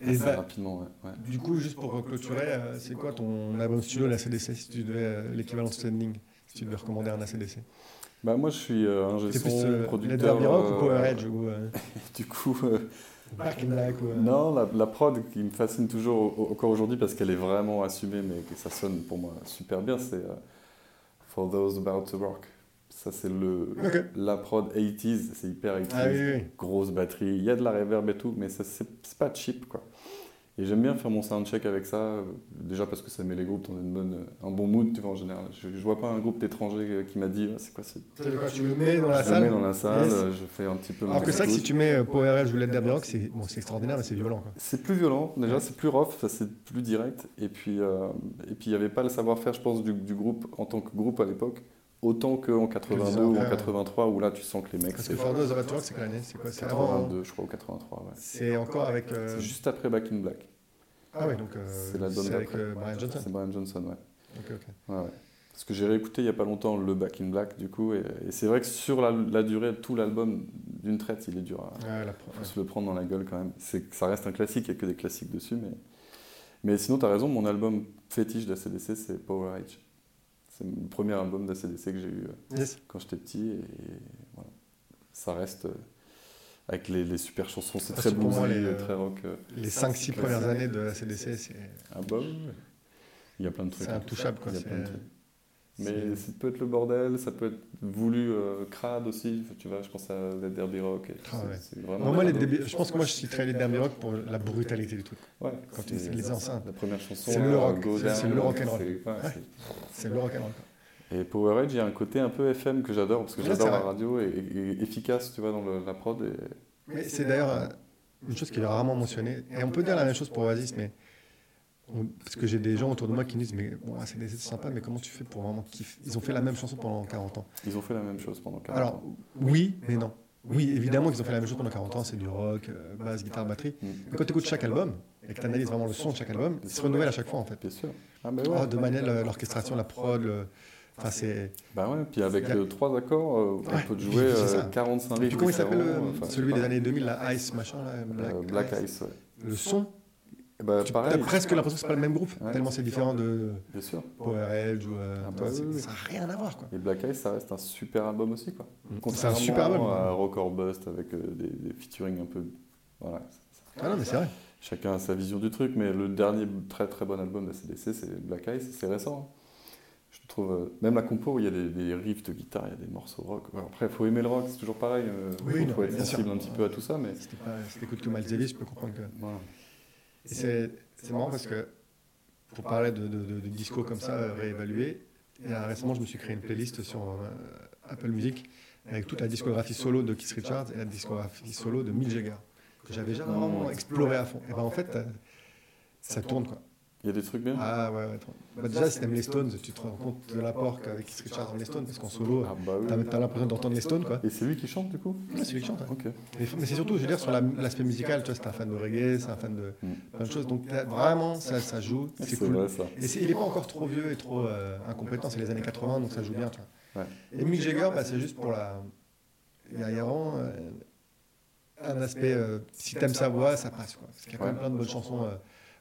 Et assez bah, rapidement, ouais. ouais. Du coup, juste pour clôturer, euh, c'est quoi ton album studio, la CDC, si tu devais euh, l'équivalent standing, si tu devais recommander un ACDC Bah, moi, je suis euh, un C'est plus euh, producteur. Euh, Power Edge ou euh, Du coup, euh, Black non, la, la prod qui me fascine toujours au- encore aujourd'hui parce qu'elle est vraiment assumée, mais que ça sonne pour moi super bien, c'est For Those About to Rock. Ça, c'est le la prod 80s, c'est hyper 80s. Ah oui, oui. Grosse batterie, il y a de la reverb et tout, mais ça, c'est pas cheap, quoi. Et j'aime bien faire mon soundcheck avec ça, déjà parce que ça met les groupes dans une bonne, un bon mood, tu vois, en général. Je, je vois pas un groupe d'étrangers qui m'a dit, Ah, c'est quoi, c'est... Ça Tu le mets dans la je le mets salle dans la salle, Yes. je fais un petit peu Alors que que si tu mets Power Edge ou Led Rock, c'est bon, c'est extraordinaire, mais c'est violent. C'est plus violent, déjà, c'est plus rough, ça, c'est plus direct. Et puis, euh, et puis il n'y avait pas le savoir-faire, je pense, du, du groupe en tant que groupe à l'époque, autant qu'en 82 ou en après, ouais. 83, où là, tu sens que les mecs, Parce c'est que For Those About to Rock, c'est quelle année C'est quoi C'est avant 82, je crois, ou 83, ouais. C'est encore avec. euh, C'est juste après Back in Black. Ah ouais, donc euh, C'est la donne c'est avec d'après. euh, Brian Johnson. C'est Brian Johnson, ouais. Ok, ok. Ouais, ouais. Parce que j'ai réécouté il n'y a pas longtemps le Back in Black, du coup, et, et c'est vrai que sur la, la durée, tout l'album, d'une traite, il est dur à, Ouais, la pro- faut ouais. se le prendre dans la gueule quand même. C'est que ça reste un classique, il n'y a que des classiques dessus, mais, mais sinon, tu as raison, mon album fétiche d'ACDC, c'est Power Age. C'est le premier album d'ACDC que j'ai eu euh, Yes. quand j'étais petit, et, voilà. ça reste euh, avec les, les super chansons, c'est Ah, très bluesy, les, euh, très rock. euh. Les 5-6 premières années de la CDC, c'est Ah bah oui, oui. il y a plein de trucs. c'est intouchable. Quoi. Il y a plein de trucs. Mais ça peut être le bordel, ça peut être voulu euh, crade aussi. Tu vois, je pense à Led Derby Rock. et Ah ouais. vraiment Non, moi, les débuts- je pense que moi, je citerais les Derby Rock pour la brutalité du truc. Ouais, Quand c'est- tu les enceintes. La première chanson, C'est le euh, rock, c'est- le rock and roll. c'est- ouais, le rock'n'roll. quoi. Et Power Edge, il y a un côté un peu FM que j'adore parce que j'adore la radio et, et- et efficace, tu vois, dans le- la prod. Et... Mais c'est d'ailleurs euh, une chose qu'il est rarement mentionnée. Et on peut dire la même chose pour Oasis, mais. Parce que j'ai des gens autour de moi qui me disent Mais bon, ah, c'est sympa, mais comment tu fais pour vraiment kiffer? Ils ont fait la même chanson pendant 40 ans. Ils ont fait la même chose pendant 40 Alors, ans. oui, mais non. Oui, évidemment qu'ils ont fait la même chose pendant 40 ans, c'est du rock, euh, basse, guitare, batterie. Mm. Mais quand tu écoutes chaque album, et que tu analyses vraiment le son de chaque album, il se renouvelle à chaque fois en fait. Bien sûr. Ah, Oh, ouais. de manière, l'orchestration, la prod, le- enfin c'est. Bah ouais, puis avec a- euh, trois accords, euh, Ouais, on peut jouer euh, ça. 45 Et riffs puis comment il s'appelle je celui des années 2000, la Ice machin, là, Black, Euh, Black Ice, ouais. Le son, bah, tu pareil, as presque l'impression que c'est pas le même groupe, Ouais. tellement c'est différent de bien sûr. Power Edge ou. euh, Ah bah oui, oui. Ça n'a rien à voir quoi. Et Black Ice, ça reste un super album aussi, quoi. C'est un super album. à Rock or Bust avec euh, des, des featuring un peu. Voilà. Ah non, mais c'est vrai. Chacun a sa vision du truc, mais le dernier très très bon album de CDC, c'est Black Ice, c'est récent. hein. Je trouve, euh, même la compo, il y a des, des riffs de guitare, il y a des morceaux rock. Ouais, Après, il faut aimer le rock, c'est toujours pareil. euh, Oui, il non, faut être bien sûr. sensible un petit peu à tout ça, mais Si t'es pas- si t'écoutes que Miles Davis, je peux comprendre que. voilà. C'est marrant parce que pour parler de, de, de- de disco comme ça, euh, réévalué, et, récemment je me suis créé une playlist sur euh, Apple Music avec toute la discographie solo de Keith Richards et la discographie solo de Mick Jagger que j'avais jamais vraiment exploré à fond. Et ben en fait, euh, ça tourne quoi. Il y a des trucs bien Ah ouais, ouais. trop. Bah, déjà, si t'aimes les Stones, tu te rends compte de l'apport qu'avec Keith Richards dans les Stones parce qu'en solo, Ah bah oui. t'as l'impression d'entendre les Stones quoi. Et c'est lui qui chante du coup Ouais, c'est lui qui chante. ouais. Mais, mais c'est surtout, je veux dire, sur la- l'aspect musical, tu vois, c'est un fan de reggae, c'est un fan de Mm. plein de choses. Donc vraiment, ça, ça joue, c'est C'est cool. vrai ça. Et il n'est pas encore trop vieux et trop euh, incompétent, c'est les années 80, donc ça joue bien. Tu vois. Ouais. Et Mick Jagger, bah, c'est juste pour la. Il y a, vraiment euh, un aspect. euh, si t'aimes sa voix, ça passe. Quoi. Parce qu'il y a quand même plein de bonnes chansons euh,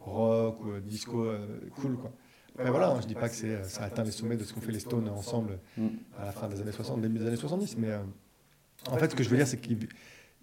rock ou euh, disco euh, cool. Quoi. Après voilà, hein, je dis pas que c'est, ça atteint les sommets de ce qu'ont fait les Stones ensemble Mm. à la fin des années 60, début des années 70, mais euh, en fait, ce que je veux dire, c'est que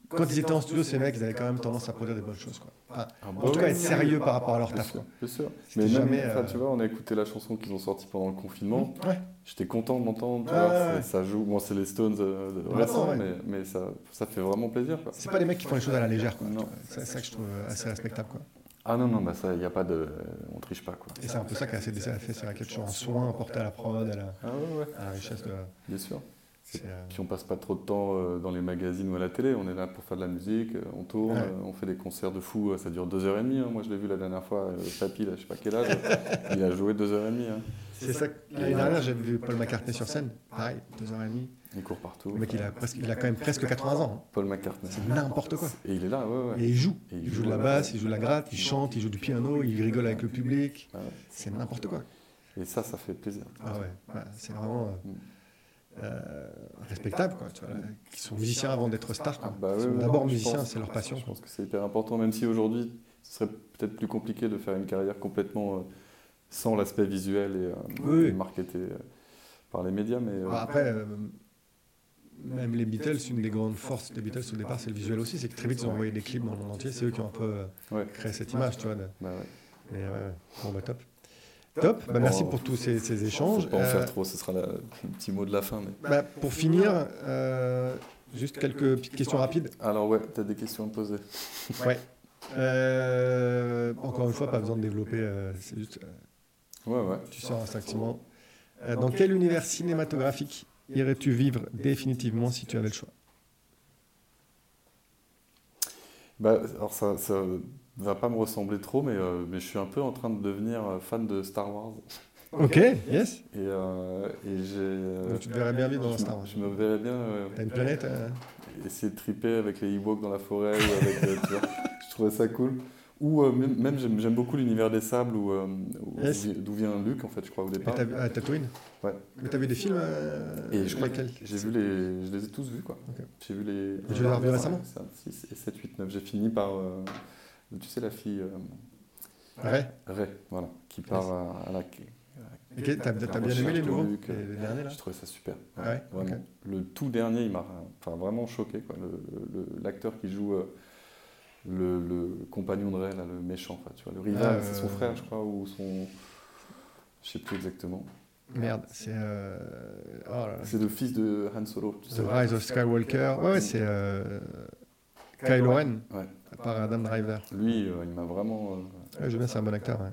quand ils étaient en studio, ces mecs, ils avaient quand même tendance à produire des bonnes choses. Quoi. Enfin, Ah en tout cas, être sérieux par rapport à leur taf. Quoi. bien sûr. Mais même, jamais, enfin, euh, tu vois, on a écouté la chanson qu'ils ont sortie pendant le confinement. Ouais. J'étais content de l'entendre. tu Ah, ouais. Ça joue. Bon, c'est les Stones euh, de Ouais, récents, ouais. mais, mais ça, ça fait vraiment plaisir. Quoi. C'est pas des mecs qui font les choses à la légère. Quoi. C'est ça que je trouve assez respectable. Quoi. Ah non, non, bah ça, il n'y a pas de. On triche pas, quoi. Et c'est un peu ça la CDC a fait, c'est la question en soin apporté à la prod, à la, Ah ouais, ouais, à la richesse de. bien sûr. Euh, Puis on passe pas trop de temps euh, dans les magazines ou à la télé, on est là pour faire de la musique, euh, on tourne, Ouais. on fait des concerts de fou, ça dure deux heures et demie. hein. Moi je l'ai vu la dernière fois, Papy, là, je sais pas quel âge, il a joué deux heures et demie. hein. C'est ça. que- L'année dernière, j'avais vu Paul McCartney sur scène. Pareil, deux heures et demie. Il court partout. Le mec, il a, presque, il a quand même presque 80 ans. hein. Paul McCartney. C'est n'importe quoi. Et il est là, ouais, ouais. Et il joue. Et Il joue de la basse, il joue de la gratte, il chante, il joue du piano, il rigole avec le public. Ouais. C'est n'importe quoi. Et ça, ça fait plaisir. Ah ouais, ouais, c'est vraiment. euh, Mm. respectables, quoi, tu vois, qui sont musiciens avant d'être stars. Ah, bah Ils sont D'abord musiciens, c'est leur passion. Je pense que c'est hyper important, même si aujourd'hui, ce serait peut-être plus compliqué de faire une carrière complètement euh, sans l'aspect visuel et, euh, Oui. et marketé euh, par les médias. Mais, euh, Bah, Après, euh, même les Beatles, une des grandes forces des Beatles au départ, c'est le visuel aussi. C'est que très vite, ils ont envoyé des clips dans le monde entier. C'est eux qui ont un peu euh, ouais, créé cette image, tu vois. de- bah ouais. Mais ouais, ouais. Bon, bah top. Top, bah, merci pour tous ces, ces échanges. Faut pas en Euh, faire trop, ce sera la- le petit mot de la fin. Mais... bah, pour finir, euh, juste quelques petites questions rapides. Alors ouais, tu as des questions à me poser. Ouais. Euh, encore une fois, pas besoin de développer, euh, c'est juste, euh, Ouais, ouais. tu sors instinctivement. Euh, dans quel univers cinématographique irais-tu vivre définitivement si tu avais le choix? Bah, alors ça, ça va pas me ressembler trop, mais, euh, mais je suis un peu en train de devenir euh, fan de Star Wars. Ok, yes. Et, euh, et j'ai. Donc tu te verrais bien vivre dans je, un Star Wars. je me verrais bien euh, T'as une planète euh, essayer de triper avec les Ewoks dans la forêt. ou avec, tu vois, je trouvais ça cool. Ou même, même j'aime beaucoup l'univers des sables, où, où- Yes. d'où vient Luke, en fait, je crois, au départ. vu- à Tatooine Ouais. Mais t'as vu des films Et je crois que j'ai vu les. Je les ai tous vus, quoi. Ok. J'ai vu les. Tu les as revus récemment 6 et 7, 8, 9. J'ai fini par. Tu sais, la fille. euh, Ouais. Ray, voilà, qui part à, à la. Ok, t'as t'as bien aimé les nouveaux les, les derniers là J'ai trouvé ça super. Ah ouais, vraiment. ok. Le tout dernier, il m'a enfin, vraiment choqué. quoi. Le- le- L'acteur qui joue euh, le, le compagnon de Ray, là, le méchant, enfin, tu vois, le rival, Ah, c'est son euh, frère, je crois, ou son. Je sais plus exactement. Merde, c'est. Euh... Oh là là. C'est le fils de Han Solo. tu The sais. Rise of Skywalker. Ouais, ouais, c'est. Euh... Kylo Ren, Ouais. Par Adam Driver. Lui, euh, il m'a vraiment. euh, Ouais, je c'est un bon acteur. ouais.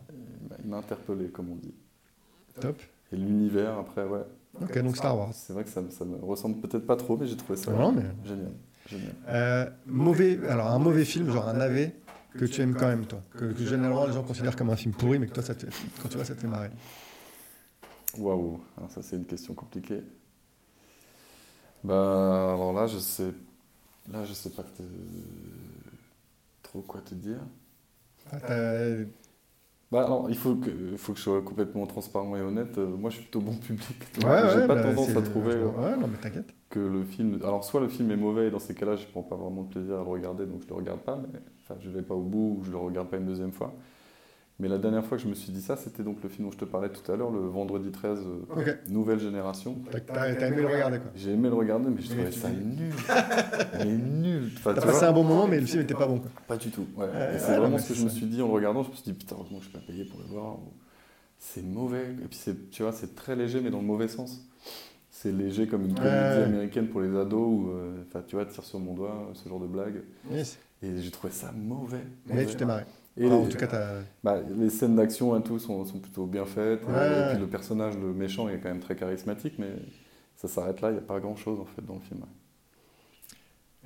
il m'a- interpellé, comme on dit. Top. Et l'univers, après, ouais. Ok, donc Star Wars. C'est vrai que ça, ça me ressemble peut-être pas trop, mais j'ai trouvé ça Non, mais. génial. génial. Euh, mauvais, alors un mauvais film, genre un navet, que tu aimes quand même, toi. Que, que généralement les gens considèrent comme un film pourri, mais que toi, ça te, quand tu vois, ça te fait marrer. Waouh, ça c'est une question compliquée. Bah, alors là, je sais, là, je sais pas te- trop quoi te dire. Ah, Bah, alors, il faut que, faut que je sois complètement transparent et honnête. Euh, Moi, je suis plutôt bon public. donc Ouais, j'ai ouais, pas bah, tendance à trouver euh, Ouais, non, mais t'inquiète. que le film. Alors, soit le film est mauvais et dans ces cas-là, je prends pas vraiment de plaisir à le regarder, donc je le regarde pas. Mais enfin, je vais pas au bout ou je le regarde pas une deuxième fois. Mais la dernière fois que je me suis dit ça, c'était donc le film dont je te parlais tout à l'heure, le Vendredi 13, euh. Nouvelle Génération. T'as aimé le regarder, quoi. J'ai aimé le regarder, mais je trouvais ça nul. mais nul. Enfin, T'as passé vois, un bon moment, mais le film était pas bon, quoi. Pas du tout. Ouais. C'est vraiment ce que je me suis dit en le regardant. Je me suis dit, putain, heureusement que je suis pas payé pour le voir. C'est mauvais. Et puis, tu vois, c'est très léger, mais dans le mauvais sens. C'est léger comme une comédie américaine pour les ados où, euh, tu vois, tire sur mon doigt, ce genre de blague. Yes. Et j'ai trouvé ça mauvais. Mais mauvais. tu t'es marré. Et Enfin, les, En tout cas, t'as. bah, les scènes d'action et tout sont, sont plutôt bien faites. Ouais. Et puis le personnage, le méchant, est quand même très charismatique, mais ça s'arrête là. Il n'y a pas grand chose en fait dans le film.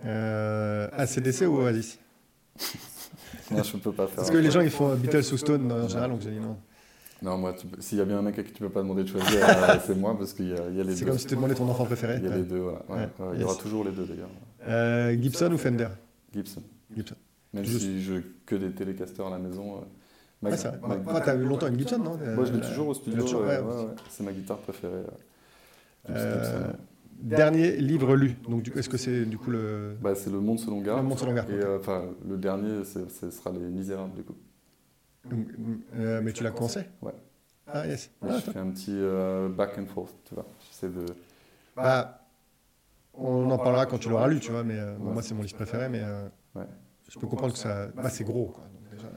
Euh, ACDC ou Oasis? Non, je peux pas faire. Parce que les gens, ils font Beatles ou Stone en général, donc j'ai dit non. Non, moi, s'il y a bien un mec à qui tu peux pas demander de choisir, euh, c'est moi, parce qu'il y, a- il y a les C'est deux. comme si tu demandais ton enfant préféré. Il y a Ouais. les deux, voilà. Ouais, Ouais. ouais, Il y aura toujours les deux d'ailleurs. Euh, Gibson ou Fender? Gibson. Gibson. Même Juste. si je que des télécasters à la maison. euh, ma- Ouais, ma- Bah, t'as eu longtemps une Gibson, non Moi, je l'ai Euh, toujours au tu studio. ouais, ouais. C'est ma guitare préférée. euh. Dernier livre lu. Donc, est-ce que c'est du coup le. Bah, c'est Le Monde selon Garde. Le Monde selon Garde, Et ok. euh, enfin, le dernier, ce sera Les Misérables, du coup. Euh, mais tu l'as commencé? Ouais. Ah, yes. Et Ah, je fais un petit back and forth, tu vois. J'essaie de. Bah, on en parlera quand tu l'auras lu, tu vois, mais moi, c'est mon livre préféré, mais Ouais. Je peux comprendre que ça. Bah, c'est gros, quoi. Donc, déjà,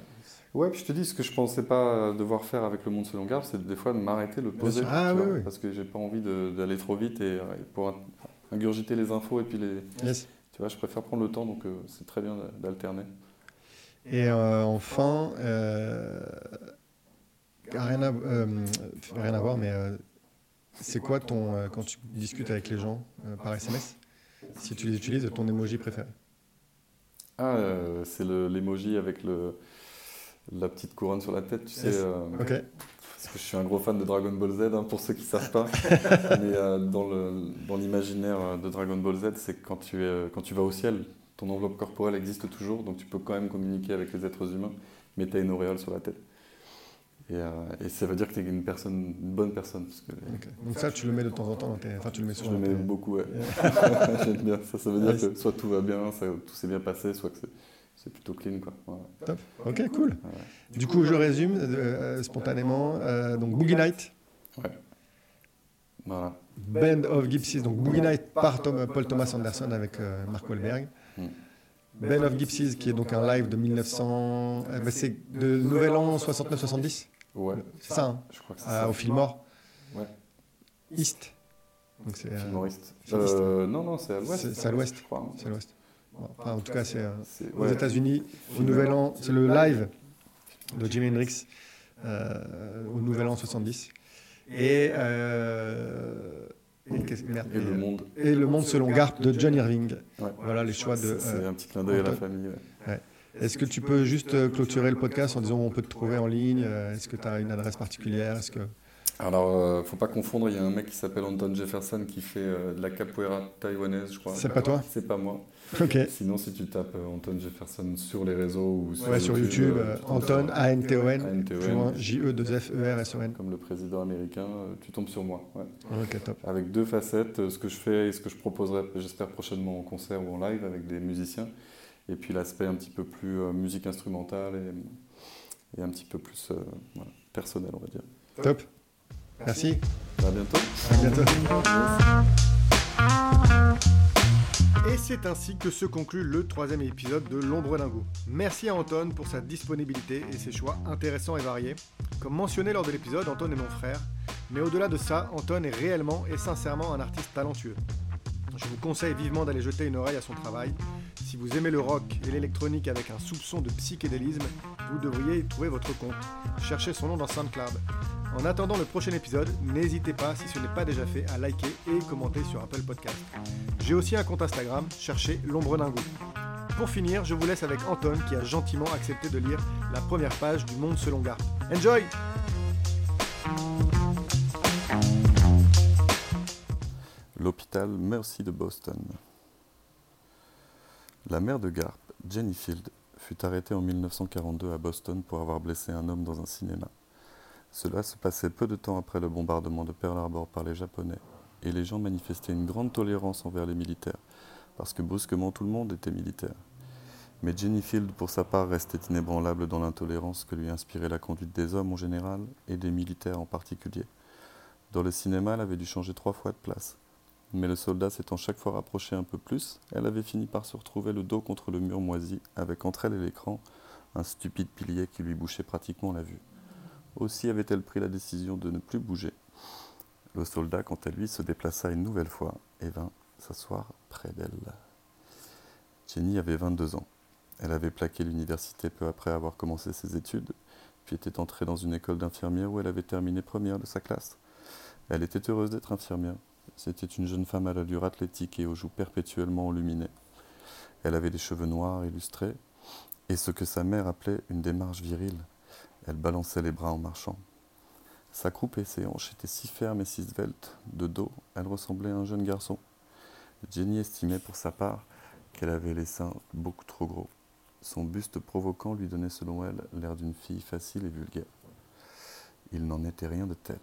Ouais, puis je te dis, ce que je pensais pas devoir faire avec le monde selon garde, c'est des fois de m'arrêter, le poser. Ah, tu oui, vois, oui. Parce que j'ai pas envie d'aller trop vite et, euh, et pour in- ingurgiter les infos et puis les. yes. Tu vois, je préfère prendre le temps, donc euh, c'est très bien d'alterner. Et euh, enfin, euh, rien, à, euh, rien à voir, mais euh, c'est quoi ton. euh, quand tu discutes avec les gens euh, par SMS, si tu les utilises, ton emoji préféré? Ah, euh, c'est le- l'emoji avec le, la petite couronne sur la tête, tu sais. Euh, Ok. Parce que je suis un gros fan de Dragon Ball Z, hein, pour ceux qui ne savent pas. Mais euh, dans le- dans l'imaginaire de Dragon Ball Z, c'est que quand tu, es, quand tu vas au ciel, ton enveloppe corporelle existe toujours, donc tu peux quand même communiquer avec les êtres humains, mais tu as une auréole sur la tête. Et, euh, et ça veut dire que tu es une, personne, une bonne personne. Parce que Ok. Donc ça, tu le mets de temps en temps dans tes... Enfin, tu le mets je souvent le mets tes- beaucoup, ouais. J'aime bien. Ça, ça veut dire Ouais, que soit tout va bien, ça- tout s'est bien passé, soit que c'est- plutôt clean. Quoi. Voilà. Top. Ok, cool. Du coup, je résume euh, euh, spontanément. Euh, donc, Boogie Night, Voilà. Band of Gypsies. Donc, Boogie Night par Tom- Paul Thomas Anderson avec euh, Mark Wahlberg. Mm. Band of Gypsies, qui est donc un live de 1900. euh, bah, c'est de Nouvel An 69-70. Ouais, C'est ça, hein, je crois que c'est à- ça. au Fillmore. Ouais. East. Donc, c'est euh. Euh, non, non, c'est à l'ouest. C'est- c'est à l'ouest. Je crois. hein. c'est à l'ouest. Bon, enfin, en tout cas, c'est euh, C'est- aux ouais. États-Unis. Au Nouvel An, c'est le live de Jimi Hendrix euh, au Nouvel An 70. Et, euh, et, qu'est-ce- merde, Et le monde. et Le Monde selon Garp de John Irving. Ouais. Voilà les choix de. C'est euh, un petit clin d'œil à la famille. ouais. Est-ce que tu peux juste euh, clôturer le podcast en disant où on peut te trouver en ligne euh, Est-ce que tu as une adresse particulière Est-ce que Alors, euh, faut pas confondre, il y a un mec qui s'appelle Anton Jefferson qui fait euh, de la capoeira taïwanaise, je crois. C'est pas toi C'est pas moi. Ok. Sinon, si tu tapes euh, Anton Jefferson sur les réseaux ou sur Ouais, sur YouTube, Anton, sur- A-N-T-O-N, A-N-T-O-N, plus loin, J-E-2-F-E-R-S-O-N. comme le président américain, tu tombes sur moi. ouais. Ok, top. Avec deux facettes, ce que je fais et ce que je proposerai, j'espère prochainement en concert ou en live avec des musiciens. Et puis l'aspect un petit peu plus euh, musique instrumentale et, et un petit peu plus euh, voilà, personnel, on va dire. Top. Merci. À bientôt. À bientôt. Et c'est ainsi que se conclut le troisième épisode de L'ombre d'un goût. Merci à Anton pour sa disponibilité et ses choix intéressants et variés. Comme mentionné lors de l'épisode, Anton est mon frère, mais au-delà de ça, Anton est réellement et sincèrement un artiste talentueux. Je vous conseille vivement d'aller jeter une oreille à son travail. Si vous aimez le rock et l'électronique avec un soupçon de psychédélisme, vous devriez trouver votre compte. Cherchez son nom dans SoundCloud. En attendant le prochain épisode, n'hésitez pas, si ce n'est pas déjà fait, à liker et commenter sur Apple Podcast. J'ai aussi un compte Instagram, cherchez l'ombre d'un. Pour finir, je vous laisse avec Anton qui a gentiment accepté de lire la première page du Monde selon Garp. Enjoy L'hôpital Mercy de Boston. La mère de Garp, Jenny Field, fut arrêtée en 1942 à Boston pour avoir blessé un homme dans un cinéma. Cela se passait peu de temps après le bombardement de Pearl Harbor par les Japonais, et les gens manifestaient une grande tolérance envers les militaires, parce que brusquement tout le monde était militaire. Mais Jenny Field, pour sa part, restait inébranlable dans l'intolérance que lui inspirait la conduite des hommes en général et des militaires en particulier. Dans le cinéma, elle avait dû changer trois fois de place. Mais le soldat s'étant chaque fois rapproché un peu plus, elle avait fini par se retrouver le dos contre le mur moisi, avec entre elle et l'écran un stupide pilier qui lui bouchait pratiquement la vue. Aussi avait-elle pris la décision de ne plus bouger. Le soldat, quant à lui, se déplaça une nouvelle fois et vint s'asseoir près d'elle. Jenny avait 22 ans. Elle avait plaqué l'université peu après avoir commencé ses études, puis était entrée dans une école d'infirmière où elle avait terminé première de sa classe. Elle était heureuse d'être infirmière. C'était une jeune femme à l'allure athlétique et aux joues perpétuellement enluminées. Elle avait des cheveux noirs illustrés et ce que sa mère appelait une démarche virile. Elle balançait les bras en marchant. Sa croupe et ses hanches étaient si fermes et si sveltes. De dos, elle ressemblait à un jeune garçon. Jenny estimait pour sa part qu'elle avait les seins beaucoup trop gros. Son buste provoquant lui donnait selon elle l'air d'une fille facile et vulgaire. Il n'en était rien de tel.